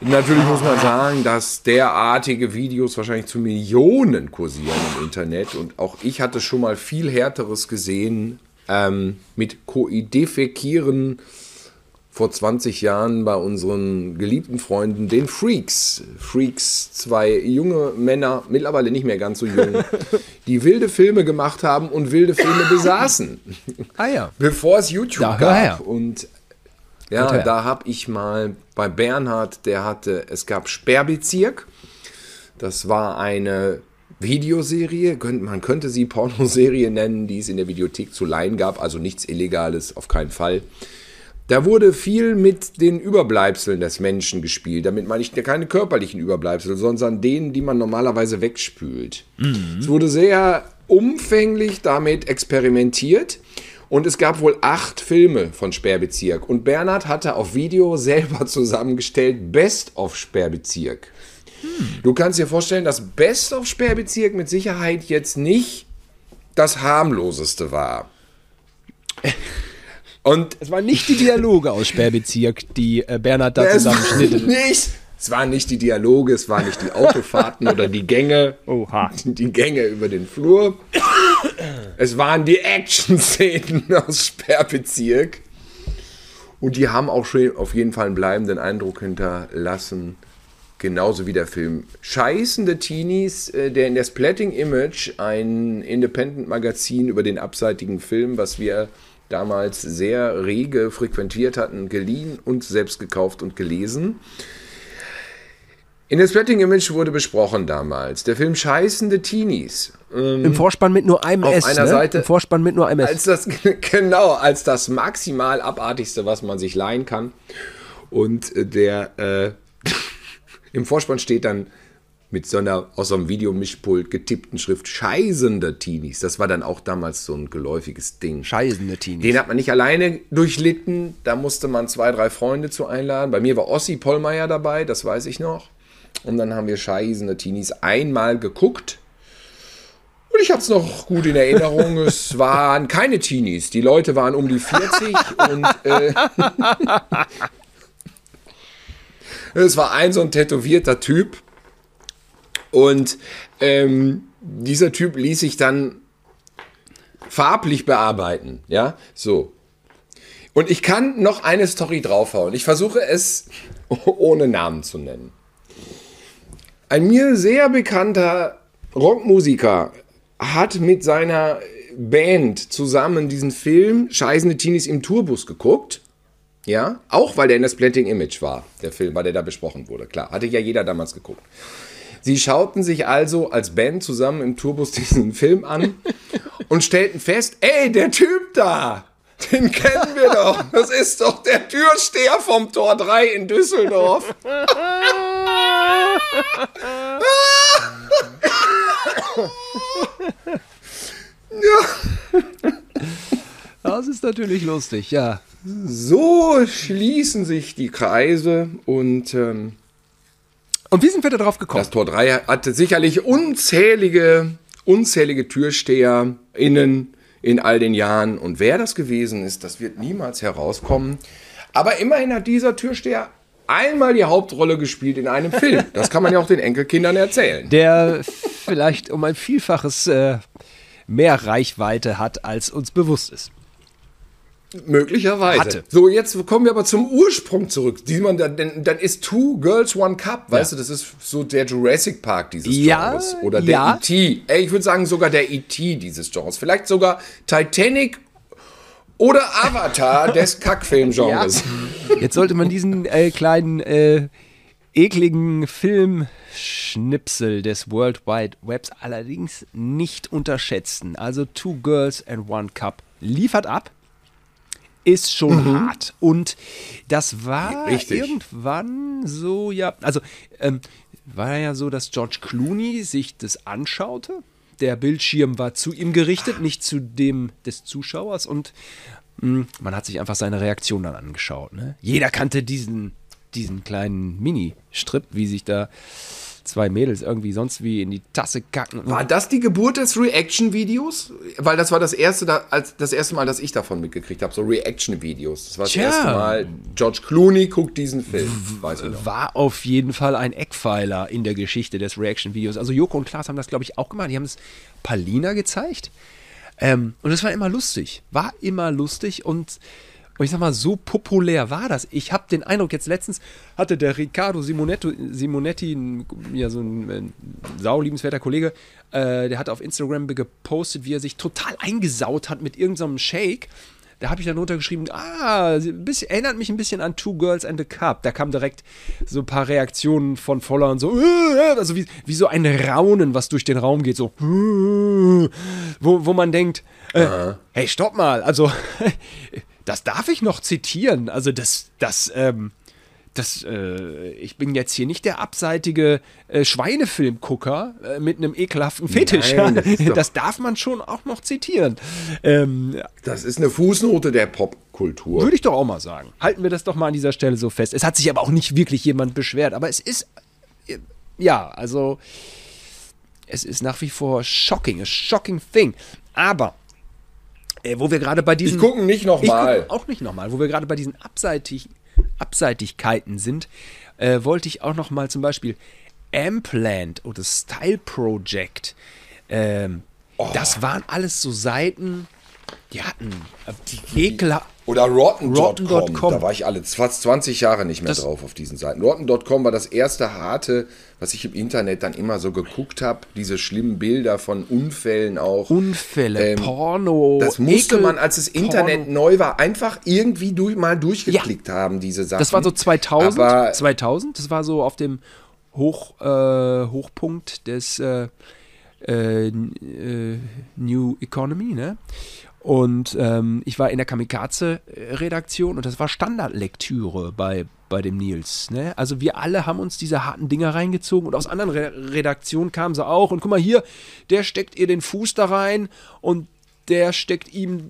Natürlich muss man sagen, dass derartige Videos wahrscheinlich zu Millionen kursieren im Internet und auch ich hatte schon mal viel härteres gesehen ähm, mit Koidefekieren vor 20 Jahren bei unseren geliebten Freunden, den Freaks. Freaks, zwei junge Männer, mittlerweile nicht mehr ganz so jung, die wilde Filme gemacht haben und wilde Filme besaßen. Ah ja. Bevor es YouTube da, gab. Her. Und ja, da habe ich mal bei Bernhard, der hatte, es gab Sperrbezirk. Das war eine Videoserie, man könnte sie Pornoserie nennen, die es in der Videothek zu leihen gab, also nichts Illegales, auf keinen Fall. Da wurde viel mit den Überbleibseln des Menschen gespielt. Damit meine ich keine körperlichen Überbleibsel, sondern denen, die man normalerweise wegspült. Mhm. Es wurde sehr umfänglich damit experimentiert. Und es gab wohl acht Filme von Sperrbezirk. Und Bernhard hatte auf Video selber zusammengestellt Best of Sperrbezirk. Hm. Du kannst dir vorstellen, dass Best of Sperrbezirk mit Sicherheit jetzt nicht das harmloseste war. Und es waren nicht die Dialoge aus Sperrbezirk, die äh, Bernhard da zusammenschnitt. Nicht. Es waren nicht die Dialoge, es waren nicht die Autofahrten oder die Gänge. Oha. Die Gänge über den Flur. Es waren die Action-Szenen aus Sperrbezirk. Und die haben auch schon auf jeden Fall einen bleibenden Eindruck hinterlassen. Genauso wie der Film Scheißende Teenies, äh, der in der Splatting Image, ein Independent-Magazin über den abseitigen Film, was wir damals sehr rege frequentiert hatten, geliehen und selbst gekauft und gelesen. In der Spreading Image wurde besprochen damals der Film Scheißende Teenies. Ähm, Im Vorspann mit nur einem auf S. Einer ne? Seite, Im Vorspann mit nur einem S. Als das, genau, als das maximal abartigste, was man sich leihen kann. Und der äh, im Vorspann steht dann mit so einer aus so einem Videomischpult getippten Schrift Scheißende Teenies. Das war dann auch damals so ein geläufiges Ding. Scheißende Teenies. Den hat man nicht alleine durchlitten. Da musste man zwei, drei Freunde zu einladen. Bei mir war Ossi Pollmeier dabei, das weiß ich noch. Und dann haben wir Scheißende Teenies einmal geguckt. Und ich habe es noch gut in Erinnerung. es waren keine Teenies. Die Leute waren um die 40 und äh, es war ein so ein tätowierter Typ und ähm, dieser Typ ließ sich dann farblich bearbeiten. Ja, so. Und ich kann noch eine Story draufhauen. Ich versuche es ohne Namen zu nennen. Ein mir sehr bekannter Rockmusiker hat mit seiner Band zusammen diesen Film Scheißende Teenies im Tourbus geguckt. Ja, auch weil der in der Splatting Image war, der Film, weil der da besprochen wurde. Klar, hatte ja jeder damals geguckt. Sie schauten sich also als Band zusammen im Tourbus diesen Film an und stellten fest, ey, der Typ da, den kennen wir doch. Das ist doch der Türsteher vom Tor 3 in Düsseldorf. ja. Das ist natürlich lustig, ja. So schließen sich die Kreise und. Ähm, und wie sind wir da drauf gekommen? Das Tor 3 hatte sicherlich unzählige, unzählige TürsteherInnen in all den Jahren. Und wer das gewesen ist, das wird niemals herauskommen. Aber immerhin hat dieser Türsteher einmal die Hauptrolle gespielt in einem Film. Das kann man ja auch den Enkelkindern erzählen. Der vielleicht um ein Vielfaches äh, mehr Reichweite hat, als uns bewusst ist. Möglicherweise. Hatte. So, jetzt kommen wir aber zum Ursprung zurück. Diesmal, dann, dann ist Two Girls One Cup, weißt ja. du, das ist so der Jurassic Park dieses ja, Genres. Oder der ja. E.T. Ey, ich würde sagen sogar der E.T. dieses Genres. Vielleicht sogar Titanic oder Avatar des Kackfilmgenres. Ja. Jetzt sollte man diesen äh, kleinen äh, ekligen Filmschnipsel des World Wide Webs allerdings nicht unterschätzen. Also Two Girls and One Cup liefert ab ist schon mhm. hart. Und das war Richtig. irgendwann so, ja, also ähm, war ja so, dass George Clooney sich das anschaute. Der Bildschirm war zu ihm gerichtet, nicht zu dem des Zuschauers. Und mh, hm, man hat sich einfach seine Reaktion dann angeschaut. Ne? Jeder kannte diesen, diesen kleinen Mini-Strip, wie sich da zwei Mädels irgendwie sonst wie in die Tasse kacken. War das die Geburt des Reaction-Videos? Weil das war das erste, da, als, das erste Mal, dass ich davon mitgekriegt habe, so Reaction-Videos. Das war das Tja. erste Mal, George Clooney guckt diesen Film. War auf jeden Fall ein Eckpfeiler in der Geschichte des Reaction-Videos. Also Joko und Klaas haben das, glaube ich, auch gemacht. Die haben es Palina gezeigt. Ähm, und es war immer lustig. War immer lustig und und ich sag mal, so populär war das. Ich habe den Eindruck, jetzt letztens hatte der Riccardo Simonetti, Simonetti ja, so ein, ein sauliebenswerter Kollege, äh, der hat auf Instagram gepostet, wie er sich total eingesaut hat mit irgendeinem so Shake. Da habe ich dann runtergeschrieben, ah, bisschen, erinnert mich ein bisschen an Two Girls and a Cup. Da kam direkt so ein paar Reaktionen von Followern, so, äh, also wie, wie so ein Raunen, was durch den Raum geht, so, wo, wo man denkt, äh, hey, stopp mal, also das darf ich noch zitieren. Also das, das, ähm, das, äh, ich bin jetzt hier nicht der abseitige äh, Schweinefilmgucker äh, mit einem ekelhaften Fetisch. Nein, das, das, darf man schon auch noch zitieren. Ähm, das ist eine Fußnote der Popkultur. Würde ich doch auch mal sagen. Halten wir das doch mal an dieser Stelle so fest. Es hat sich aber auch nicht wirklich jemand beschwert, aber es ist, äh, ja, also, es ist nach wie vor shocking, a shocking thing. Aber äh, wo wir gerade bei diesen. Ich gucke nicht nochmal. Auch nicht nochmal. Wo wir gerade bei diesen Abseitig, Abseitigkeiten sind, äh, wollte ich auch nochmal zum Beispiel Ampland oder Style Project. Ähm, oh. Das waren alles so Seiten, die hatten die ekelhaft. Oder Rotten.com. Rotten da war ich alle fast 20 Jahre nicht mehr das drauf auf diesen Seiten. Rotten.com war das erste harte, was ich im Internet dann immer so geguckt habe. Diese schlimmen Bilder von Unfällen auch. Unfälle, ähm, Porno. Das musste Ekel, man, als das Internet Porno. neu war, einfach irgendwie durch, mal durchgeklickt ja. haben, diese Sachen. Das war so 2000. Aber 2000, das war so auf dem Hoch, äh, Hochpunkt des äh, äh, äh New Economy, ne? Und ähm, ich war in der Kamikaze-Redaktion und das war Standardlektüre bei, bei dem Nils. Ne? Also wir alle haben uns diese harten Dinger reingezogen und aus anderen Re Redaktionen kamen sie auch. Und guck mal hier, der steckt ihr den Fuß da rein und der steckt ihm,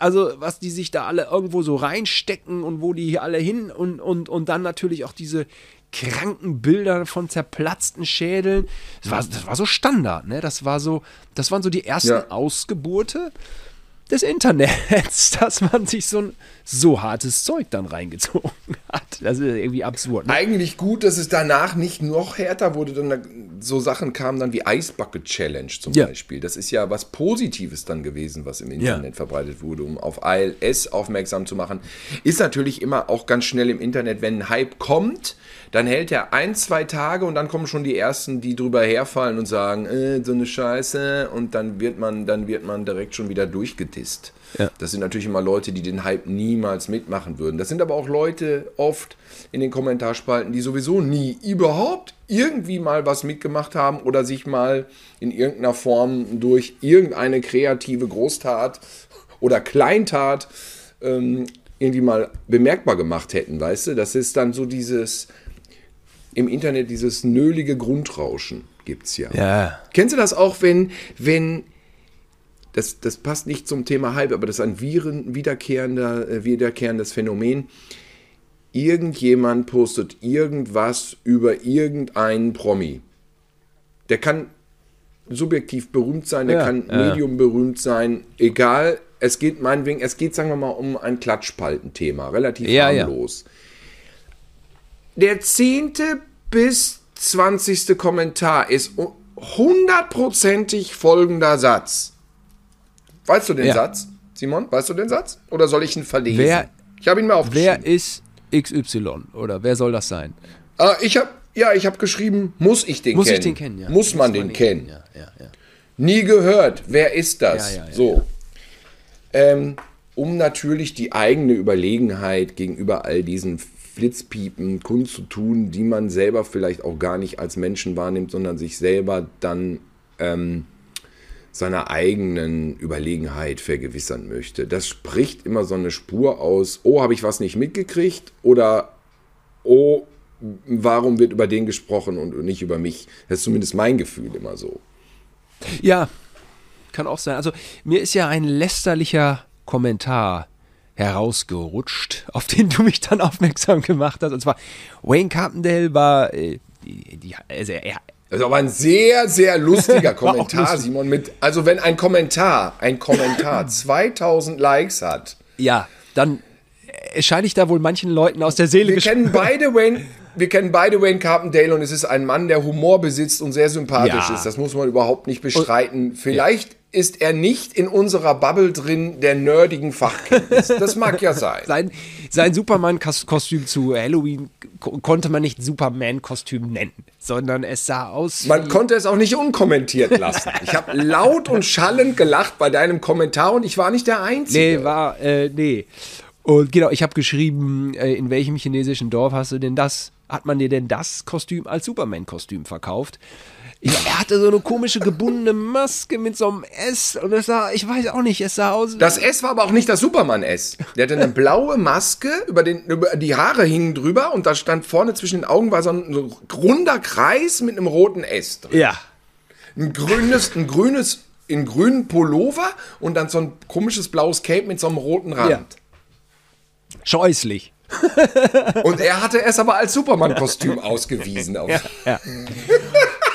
also was die sich da alle irgendwo so reinstecken und wo die hier alle hin und, und, und dann natürlich auch diese kranken Bilder von zerplatzten Schädeln. Das war, das war so Standard, ne? Das war so, das waren so die ersten ja. Ausgeburte des Internets, dass man sich so ein so hartes Zeug dann reingezogen hat. Das ist irgendwie absurd. Ne? Eigentlich gut, dass es danach nicht noch härter wurde, dann so Sachen kamen dann wie Ice Bucket Challenge zum ja. Beispiel. Das ist ja was Positives dann gewesen, was im Internet ja. verbreitet wurde, um auf ALS aufmerksam zu machen. Ist natürlich immer auch ganz schnell im Internet, wenn ein Hype kommt, dann hält er ein, zwei Tage und dann kommen schon die ersten, die drüber herfallen und sagen, äh, so eine Scheiße und dann wird man, dann wird man direkt schon wieder durchgedisst. Ja. Das sind natürlich immer Leute, die den Hype niemals mitmachen würden. Das sind aber auch Leute oft in den Kommentarspalten, die sowieso nie überhaupt irgendwie mal was mitgemacht haben oder sich mal in irgendeiner Form durch irgendeine kreative Großtat oder Kleintat ähm, irgendwie mal bemerkbar gemacht hätten, weißt du? Das ist dann so dieses im Internet dieses nölige Grundrauschen gibt's ja. Ja. Kennst du das auch, wenn, wenn, das, das passt nicht zum Thema Hype, aber das ist ein Viren, wiederkehrender, äh, wiederkehrendes Phänomen. Irgendjemand postet irgendwas über irgendeinen Promi. Der kann subjektiv berühmt sein, der Ja, kann ja. medium berühmt sein, egal. Es geht meinetwegen, es geht, sagen wir mal, um ein Klatschpaltenthema, relativ Ja, ja. harmlos. Der zehnte bis zwanzigste Kommentar ist hu- hundertprozentig folgender Satz. Weißt du den Ja. Satz, Simon? Weißt du den Satz? Oder soll ich ihn verlesen? Wer- ich habe ihn mir aufgeschrieben. Wer ist XY oder wer soll das sein? Ah, ich habe ja, ich habe geschrieben, muss ich den Muss kennen? ich den kennen, ja. Muss man den kennen? Ja, ja, ja. Nie gehört. Wer ist das? Ja, ja, ja, so. Ähm, um natürlich die eigene Überlegenheit gegenüber all diesen Flitzpiepen kundzutun, die man selber vielleicht auch gar nicht als Menschen wahrnimmt, sondern sich selber dann ähm, seiner eigenen Überlegenheit vergewissern möchte. Das spricht immer so eine Spur aus, oh, habe ich was nicht mitgekriegt oder oh, warum wird über den gesprochen und nicht über mich. Das ist zumindest mein Gefühl immer so. Ja, kann auch sein. Also mir ist ja ein lästerlicher Kommentar herausgerutscht, auf den du mich dann aufmerksam gemacht hast. Und zwar Wayne Carpendale war, äh, die, die, also er, Das ist aber ein sehr, sehr lustiger Kommentar, lustig. Simon. Mit, also wenn ein Kommentar, ein Kommentar 2000 Likes hat. ja, dann erscheine ich da wohl manchen Leuten aus der Seele Wir kennen beide Wayne, wir kennen beide Wayne Carpendale und es ist ein Mann, der Humor besitzt und sehr sympathisch Ja. ist. Das muss man überhaupt nicht bestreiten. Vielleicht ist er nicht in unserer Bubble drin der nerdigen Fachkenntnis. Das mag ja sein. Sein, sein Superman-Kostüm zu Halloween ko- konnte man nicht Superman-Kostüm nennen, sondern es sah aus Man konnte es auch nicht unkommentiert lassen. Ich habe laut und schallend gelacht bei deinem Kommentar und ich war nicht der Einzige. Nee, war, äh, nee. Und genau, ich habe geschrieben, äh, in welchem chinesischen Dorf hast du denn das, hat man dir denn das Kostüm als Superman-Kostüm verkauft? Ich, er hatte so eine komische gebundene Maske mit so einem S und es sah, ich weiß auch nicht, es sah aus. Das S war aber auch nicht das Superman-S. Der hatte eine blaue Maske, über, den, über die Haare hingen drüber und da stand vorne zwischen den Augen war so ein, so ein runder Kreis mit einem roten S drin. ja. Ein grünes, ein grünes, in grünen Pullover und dann so ein komisches blaues Cape mit so einem roten Rand. Ja. Scheußlich. Und er hatte es aber als Superman-Kostüm ausgewiesen. Auf. Ja.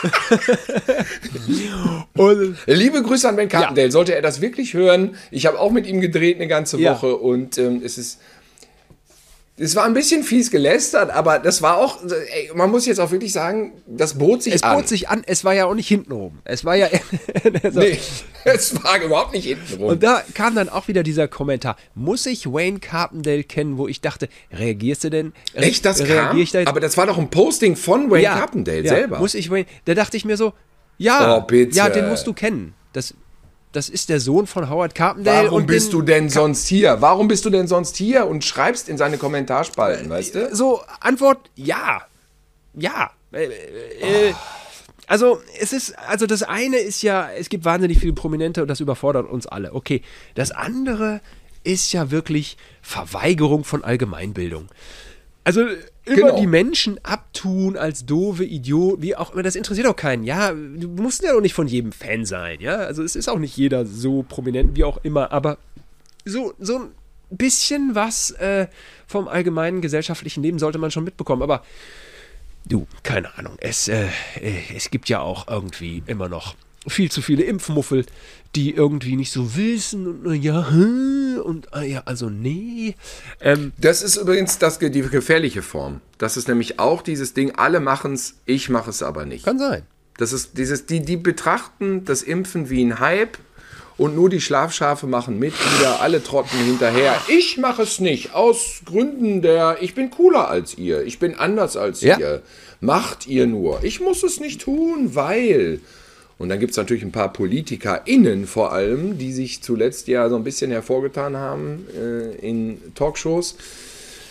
und Liebe Grüße an Ben Carpendale. Sollte er das wirklich hören, ich habe auch mit ihm gedreht eine ganze Ja. Woche und ähm, es ist. Es war ein bisschen fies gelästert, aber das war auch, ey, man muss jetzt auch wirklich sagen, das bot sich es an. bot sich an, es war ja auch nicht hintenrum. Es war ja. so. Nee, es war überhaupt nicht hinten rum. Und da kam dann auch wieder dieser Kommentar. Muss ich Wayne Carpendale kennen, wo ich dachte, reagierst du denn? Re- Echt, das kam? ich da? Aber das war doch ein Posting von Wayne Carpendale ja, selber. Muss ich Wayne, da dachte ich mir so, ja, Oh, ja, den musst du kennen. Das, das ist der Sohn von Howard Carpendale. Warum bist du denn sonst hier? Warum bist du denn sonst hier und schreibst in seine Kommentarspalten, weißt du? So, Antwort, ja. Ja. Äh, äh, Also, es ist, also das eine ist ja, es gibt wahnsinnig viele Prominente und das überfordert uns alle. Okay. Das andere ist ja wirklich Verweigerung von Allgemeinbildung. Also immer Genau. die Menschen abtun als doofe Idioten, wie auch immer, das interessiert auch keinen. Ja, du musst ja doch nicht von jedem Fan sein, ja. Also es ist auch nicht jeder so prominent, wie auch immer, aber so, so ein bisschen was äh, vom allgemeinen gesellschaftlichen Leben sollte man schon mitbekommen. Aber du, keine Ahnung, es, äh, äh, es gibt ja auch irgendwie immer noch viel zu viele Impfmuffel, die irgendwie nicht so wissen und ja, und ah ja, also nee. Ähm, Das ist übrigens das, die gefährliche Form. Das ist nämlich auch dieses Ding, alle machen es, ich mache es aber nicht. kann sein. Das ist dieses, die, die betrachten das Impfen wie ein Hype und nur die Schlafschafe machen mit, wieder alle trotten hinterher. Ich mache es nicht, aus Gründen der, ich bin cooler als ihr, ich bin anders als Ja. ihr. Macht ihr nur. Ich muss es nicht tun, weil. Und dann gibt es natürlich ein paar PolitikerInnen vor allem, die sich zuletzt ja so ein bisschen hervorgetan haben äh, in Talkshows.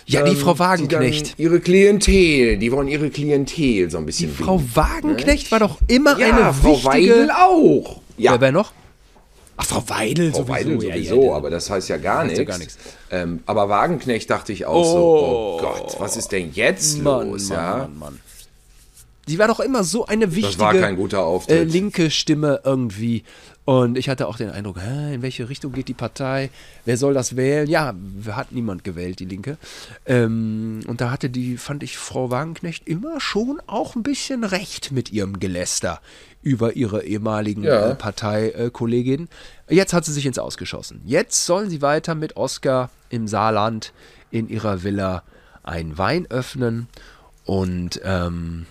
Ja, die ähm, Frau die Wagenknecht. ihre Klientel, die wollen ihre Klientel so ein bisschen Die Frau binden. Wagenknecht war doch immer Ja, eine Frau wichtige... Weidel auch. Ja, Wer, noch? Ach, Frau Weidel Frau sowieso. Weidel ja, sowieso, ja, aber das heißt ja gar nichts. ja gar nichts. Ähm, aber Wagenknecht dachte ich auch so, oh Gott, was ist denn jetzt Mann, los? Mann, ja? Mann, Mann. Die war doch immer so eine wichtige äh, linke Stimme irgendwie. Und ich hatte auch den Eindruck, hä, in welche Richtung geht die Partei? Wer soll das wählen? Ja, hat niemand gewählt, die Linke. Ähm, und da hatte die, fand ich, Frau Wagenknecht immer schon auch ein bisschen recht mit ihrem Geläster über ihre ehemaligen Ja. äh, Parteikolleginnen. Jetzt hat sie sich ins Ausgeschossen. Jetzt sollen sie weiter mit Oscar im Saarland in ihrer Villa einen Wein öffnen und ähm,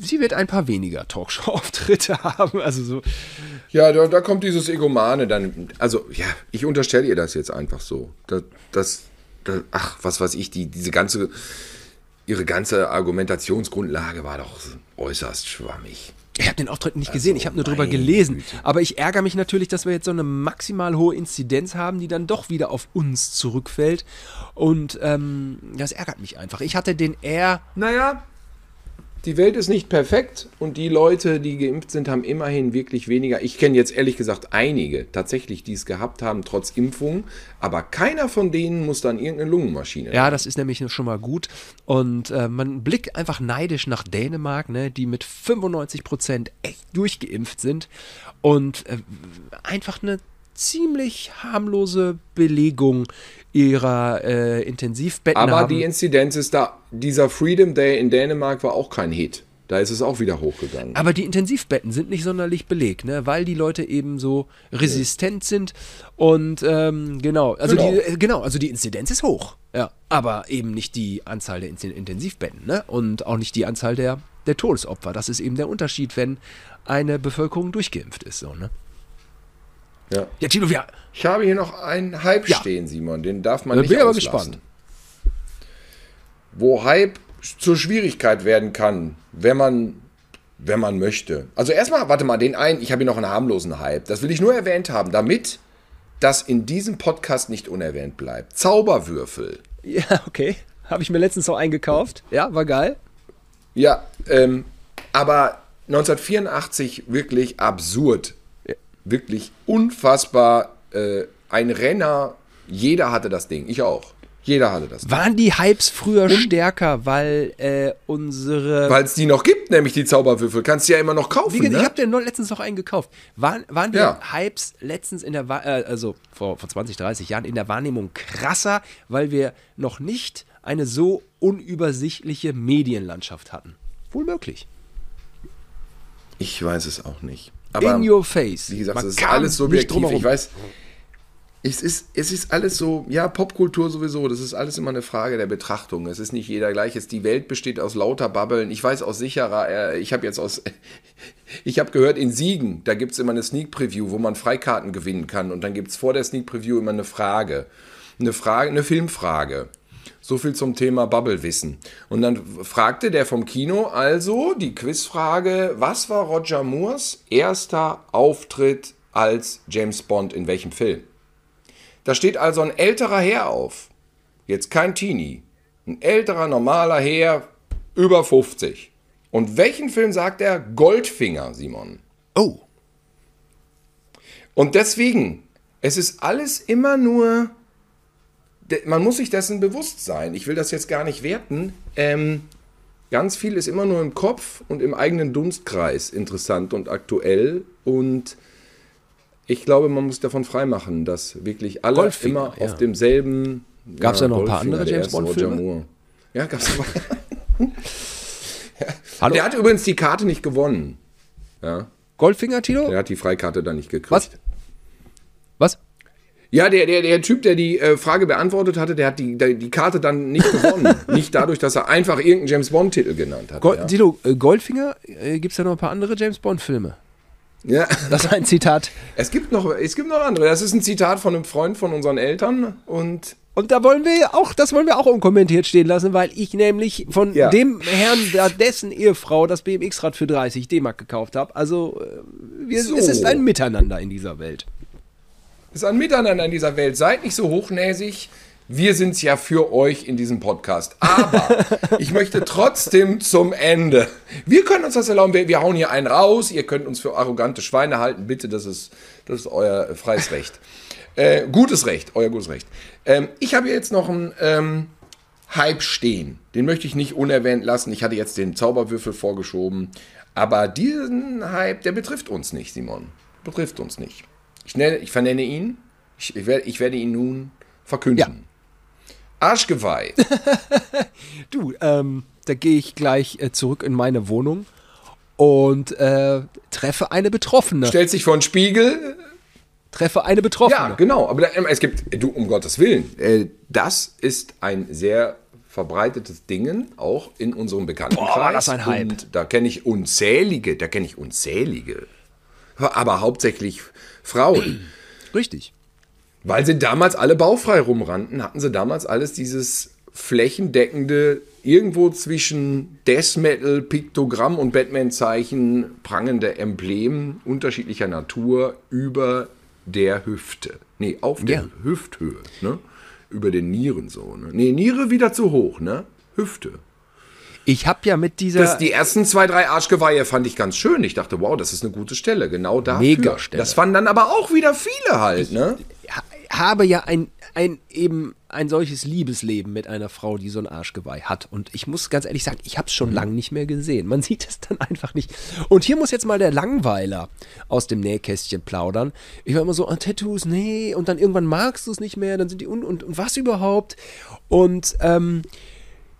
sie wird ein paar weniger Talkshow-Auftritte haben. Also so, Ja, da, da kommt dieses Egomane dann. Also, ja, ich unterstelle ihr das jetzt einfach so. Das, das, das, ach, was weiß ich, die, diese ganze, ihre ganze Argumentationsgrundlage war doch äußerst schwammig. Ich habe den Auftritt nicht gesehen, ich habe nur drüber gelesen. Güte. Aber ich ärgere mich natürlich, dass wir jetzt so eine maximal hohe Inzidenz haben, die dann doch wieder auf uns zurückfällt. Und ähm, das ärgert mich einfach. Ich hatte den eher. Naja, die Welt ist nicht perfekt und die Leute, die geimpft sind, haben immerhin wirklich weniger. Ich kenne jetzt ehrlich gesagt einige tatsächlich, die es gehabt haben, trotz Impfung, aber keiner von denen muss dann irgendeine Lungenmaschine. Ja, das ist nämlich schon mal gut. Und äh, man blickt einfach neidisch nach Dänemark, ne, die mit 95 Prozent echt durchgeimpft sind und äh, einfach eine ziemlich harmlose Belegung ihrer äh, Intensivbetten aber haben. die Inzidenz ist da. Dieser Freedom Day in Dänemark war auch kein Hit. Da ist es auch wieder hochgegangen. Aber die Intensivbetten sind nicht sonderlich belegt, ne? weil die Leute eben so resistent sind und ähm, genau, also Genau. die äh, genau, also die Inzidenz ist hoch, ja, aber eben nicht die Anzahl der Intensivbetten, ne? Und auch nicht die Anzahl der der Todesopfer. Das ist eben der Unterschied, wenn eine Bevölkerung durchgeimpft ist, so, ne? Ja. Ja, Tino, wir Ich habe hier noch einen Hype Ja. stehen, Simon. Den darf man Da nicht bin ich aber auslassen. gespannt. Wo Hype zur Schwierigkeit werden kann, wenn man, wenn man möchte. Also erstmal, warte mal, den einen, ich habe hier noch einen harmlosen Hype. Das will ich nur erwähnt haben, damit das in diesem Podcast nicht unerwähnt bleibt. Zauberwürfel. ja, okay, habe ich mir letztens noch eingekauft. Ja, war geil. Ja, ähm, aber 1984 wirklich absurd. Wirklich unfassbar. Äh, ein Renner. Jeder hatte das Ding. Ich auch. Jeder hatte das. Waren die Hypes früher stärker, weil äh, unsere Weil es die noch gibt, nämlich die Zauberwürfel. Kannst du ja immer noch kaufen. Wie gesagt, ne? ich habe dir letztens noch einen gekauft. Waren, waren die Ja. Hypes letztens in der, äh, also vor, vor 20, 30 Jahren in der Wahrnehmung krasser, weil wir noch nicht eine so unübersichtliche Medienlandschaft hatten? Wohl möglich. Ich weiß es auch nicht. Aber In your face. wie gesagt, Man es ist alles subjektiv. drumherum. Ich weiß, es ist, es ist alles so, ja, Popkultur sowieso, das ist alles immer eine Frage der Betrachtung. Es ist nicht jeder gleich. Es- Die Welt besteht aus lauter Babbeln. Ich weiß aus sicherer, äh, ich habe jetzt aus, ich habe gehört, in Siegen, da gibt es immer eine Sneak Preview, wo man Freikarten gewinnen kann. Und dann gibt es vor der Sneak Preview immer eine Frage. Eine Frage, eine Filmfrage. So viel zum Thema Bubblewissen. Und dann fragte der vom Kino also die Quizfrage, was war Roger Moores erster Auftritt als James Bond in welchem Film? Da steht also ein älterer Herr auf. Jetzt kein Teenie. Ein älterer, normaler Herr, über 50. Und welchen Film sagt er? Goldfinger, Simon. Oh, Und deswegen, es ist alles immer nur, man muss sich dessen bewusst sein. Ich will das jetzt gar nicht werten. Ähm, ganz viel ist immer nur im Kopf und im eigenen Dunstkreis interessant und aktuell. Und ich glaube, man muss davon freimachen, dass wirklich alle Goldfinger, immer ja. auf demselben. Gab's da noch ein paar andere der James Bond-Filme? Moore. Ja, gab's aber. hallo. Der hat übrigens die Karte nicht gewonnen. Ja, Goldfinger, Tino? der hat die Freikarte dann nicht gekriegt. Was? Was? Ja, der, der, der Typ, der die äh, Frage beantwortet hatte, der hat die, der, die Karte dann nicht gewonnen. nicht dadurch, dass er einfach irgendeinen James Bond-Titel genannt hat. Gold, ja. Tino, äh, Goldfinger? Äh, Gibt es da noch ein paar andere James Bond-Filme? ja. Das ist ein Zitat. Es gibt noch, es gibt noch andere. Das ist ein Zitat von einem Freund von unseren Eltern und Und da wollen wir ja auch, das wollen wir auch unkommentiert stehen lassen, weil ich nämlich von Ja. dem Herrn, dessen Ehefrau das BMX-Rad für 30 D-Mark gekauft habe. Also äh, wir, So. es ist ein Miteinander in dieser Welt. Es ist ein Miteinander in dieser Welt. Seid nicht so hochnäsig. Wir sind's ja für euch in diesem Podcast. Aber ich möchte trotzdem zum Ende. Wir können uns das erlauben. Wir, wir hauen hier einen raus. Ihr könnt uns für arrogante Schweine halten. Bitte, das ist, das ist euer freies Recht. Äh, gutes Recht, euer gutes Recht. Ähm, ich habe jetzt noch ein, ähm, Hype stehen. Den möchte ich nicht unerwähnt lassen. Ich hatte jetzt den Zauberwürfel vorgeschoben. Aber diesen Hype, der betrifft uns nicht, Simon. Betrifft uns nicht. Ich, nenne, ich vernenne ihn. Ich, ich, werde, ich werde ihn nun verkünden. Ja. Arschgeweih. du, ähm, da gehe ich gleich äh, zurück in meine Wohnung und äh, treffe eine Betroffene. Stellt sich vor den Spiegel. Treffe eine Betroffene. Ja, genau. Aber da, es gibt, du, um Gottes Willen, äh, das ist ein sehr verbreitetes Ding, auch in unserem Bekanntenkreis. Boah, war das ein Hype. Und da kenne ich unzählige, da kenne ich unzählige. Aber hauptsächlich Frauen. Richtig. Weil sie damals alle baufrei rumrannten, hatten sie damals alles dieses flächendeckende, irgendwo zwischen Death Metal, Piktogramm und Batman-Zeichen prangende Emblem unterschiedlicher Natur über der Hüfte. Nee, auf der ja. Hüfthöhe. Ne? Über den Nieren so. Ne? Nee, Niere wieder zu hoch, ne? Hüfte. Ich habe ja mit dieser. Das, die ersten zwei, drei Arschgeweihe fand ich ganz schön. Ich dachte, wow, das ist eine gute Stelle. Genau da. Mega Stelle. Das fanden dann aber auch wieder viele halt, ne? habe ja ein, ein eben ein solches Liebesleben mit einer Frau, die so ein Arschgeweih hat. Und ich muss ganz ehrlich sagen, ich habe es schon mhm. lange nicht mehr gesehen. Man sieht es dann einfach nicht. Und hier muss jetzt mal der Langweiler aus dem Nähkästchen plaudern. Ich war immer so, ah, Tattoos, nee. Und dann irgendwann magst du es nicht mehr. Dann sind die un und, und was überhaupt? Und ähm,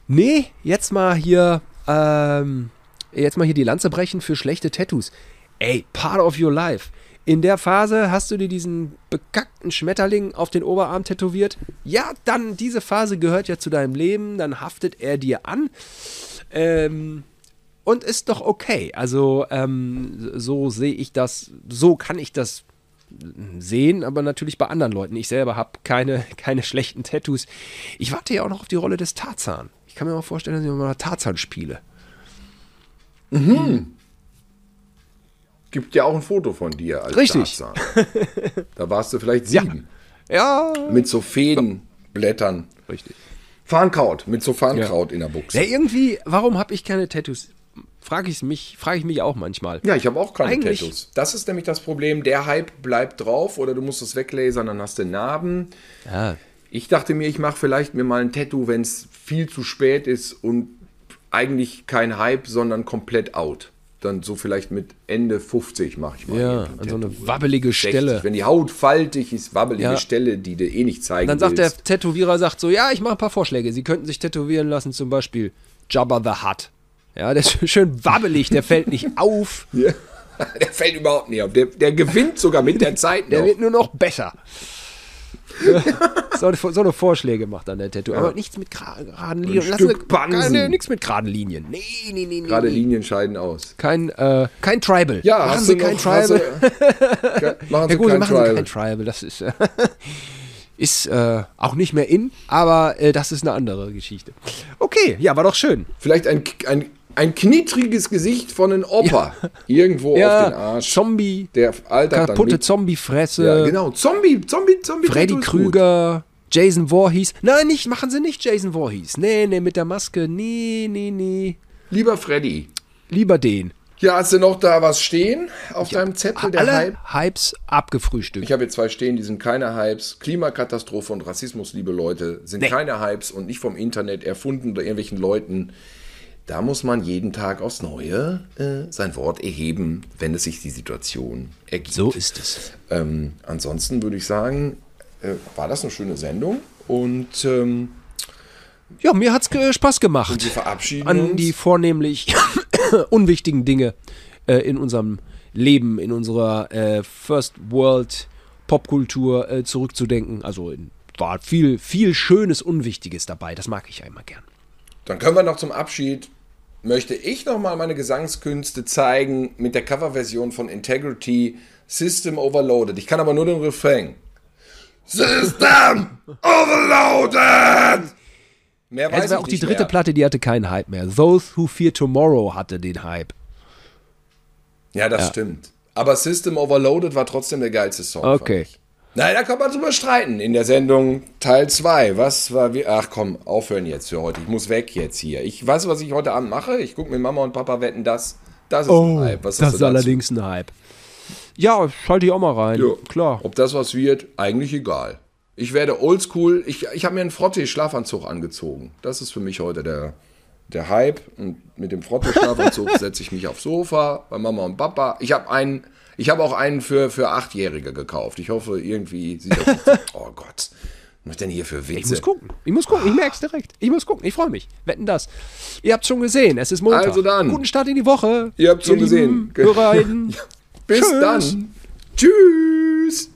nee, jetzt mal hier, ähm, jetzt mal hier die Lanze brechen für schlechte Tattoos. Ey, part of your life. In der Phase hast du dir diesen bekackten Schmetterling auf den Oberarm tätowiert. Ja, dann, diese Phase gehört ja zu deinem Leben, dann haftet er dir an. Ähm, und ist doch okay. Also, ähm, so sehe ich das, so kann ich das sehen, aber natürlich bei anderen Leuten. Ich selber habe keine, keine schlechten Tattoos. Ich warte ja auch noch auf die Rolle des Tarzan. Ich kann mir mal vorstellen, dass ich mal Tarzan spiele. Mhm gibt ja auch ein Foto von dir als Richtig. Tarzan. Da warst du vielleicht sieben. Ja. ja. Mit so Fädenblättern. Richtig. Farnkraut, mit so Farnkraut ja. in der Buchse. Ja, irgendwie, warum habe ich keine Tattoos? Frage ich mich, frage ich mich auch manchmal. Ja, ich habe auch keine Eigentlich, Tattoos. Das ist nämlich das Problem. Der Hype bleibt drauf oder du musst es weglasern, dann hast du Narben. Ja. Ich dachte mir, ich mache vielleicht mir mal ein Tattoo, wenn es viel zu spät ist und eigentlich kein Hype, sondern komplett out dann so vielleicht mit Ende 50 mache ich mal. Ja, an so eine wabbelige 60. Stelle. Wenn die Haut faltig ist, wabbelige ja. Stelle, die du eh nicht zeigen Dann sagt willst. der Tätowierer, sagt so, ja, ich mache ein paar Vorschläge. Sie könnten sich tätowieren lassen, zum Beispiel Jabba the Hutt. Ja, der ist schön wabbelig, der fällt nicht auf. Ja. Der fällt überhaupt nicht auf. Der, der gewinnt sogar mit der Zeit Der wird nur noch besser. so, so eine Vorschläge macht dann der Tattoo. Aber nichts mit geraden Linien. Lass Stück keine, nichts mit geraden Linien. Nee, nee, nee. Gerade Linien scheiden aus. Kein, äh, kein Tribal. Ja, machen Sie kein noch, Tribal. Machen Sie ja, gut, kein machen Tribal. Sie kein Tribal. Das ist, äh, ist äh, auch nicht mehr in, aber äh, das ist eine andere Geschichte. Okay, ja, war doch schön. Vielleicht ein, ein ein knitriges Gesicht von einem Opa ja. irgendwo ja, auf den Arsch. Zombie. Der altert Kaputte Zombie-Fresse. Ja, genau. Zombie, Zombie, Zombie. Freddy Krüger. Jason Voorhees. Nein, nicht, machen Sie nicht Jason Voorhees. Nee, nee, mit der Maske. Nee, nee, nee. Lieber Freddy. Lieber den. Ja, hast du noch da was stehen auf ich deinem Zettel? Der alle Hype? Hypes abgefrühstückt. Ich habe jetzt zwei stehen, die sind keine Hypes. Klimakatastrophe und Rassismus, liebe Leute, sind nee. keine Hypes und nicht vom Internet erfunden oder irgendwelchen Leuten da muss man jeden Tag aufs Neue äh, sein Wort erheben, wenn es sich die Situation ergibt. So ist es. Ähm, ansonsten würde ich sagen, äh, war das eine schöne Sendung und ähm, ja, mir hat es Spaß gemacht. Und wir verabschieden an uns. die vornehmlich unwichtigen Dinge äh, in unserem Leben, in unserer äh, First World Popkultur äh, zurückzudenken. Also in, war viel, viel Schönes, Unwichtiges dabei. Das mag ich ja immer gern. Dann können wir noch zum Abschied möchte ich nochmal meine Gesangskünste zeigen mit der Coverversion von Integrity System Overloaded. Ich kann aber nur den Refrain. System Overloaded! Mehr weiß das war auch die dritte mehr. Platte, die hatte keinen Hype mehr. Those Who Fear Tomorrow hatte den Hype. Ja, das ja. stimmt. Aber System Overloaded war trotzdem der geilste Song. Okay. Nein, da kann man drüber streiten in der Sendung Teil 2. Was war wie. Ach komm, aufhören jetzt für heute. Ich muss weg jetzt hier. Ich weiß, was ich heute Abend mache. Ich gucke mit Mama und Papa wetten, das. Das ist oh, ein Hype. Was das ist allerdings ein Hype. Ja, schalte ich auch mal rein. Ja. Klar. Ob das was wird, eigentlich egal. Ich werde oldschool. Ich, ich habe mir einen Frottee-Schlafanzug angezogen. Das ist für mich heute der, der Hype. Und mit dem Frottee-Schlafanzug setze ich mich aufs Sofa bei Mama und Papa. Ich habe einen, ich habe auch einen für, für Achtjährige gekauft. Ich hoffe, irgendwie sieht das. oh Gott. Was ist denn hier für Witze? Ich muss gucken. Ich muss gucken. Ich merke es direkt. Ich muss gucken. Ich freue mich. Wetten das. Ihr habt schon gesehen. Es ist Montag. Also dann. Guten Start in die Woche. Ihr habt schon gesehen. Bis Tschüss. dann. Tschüss.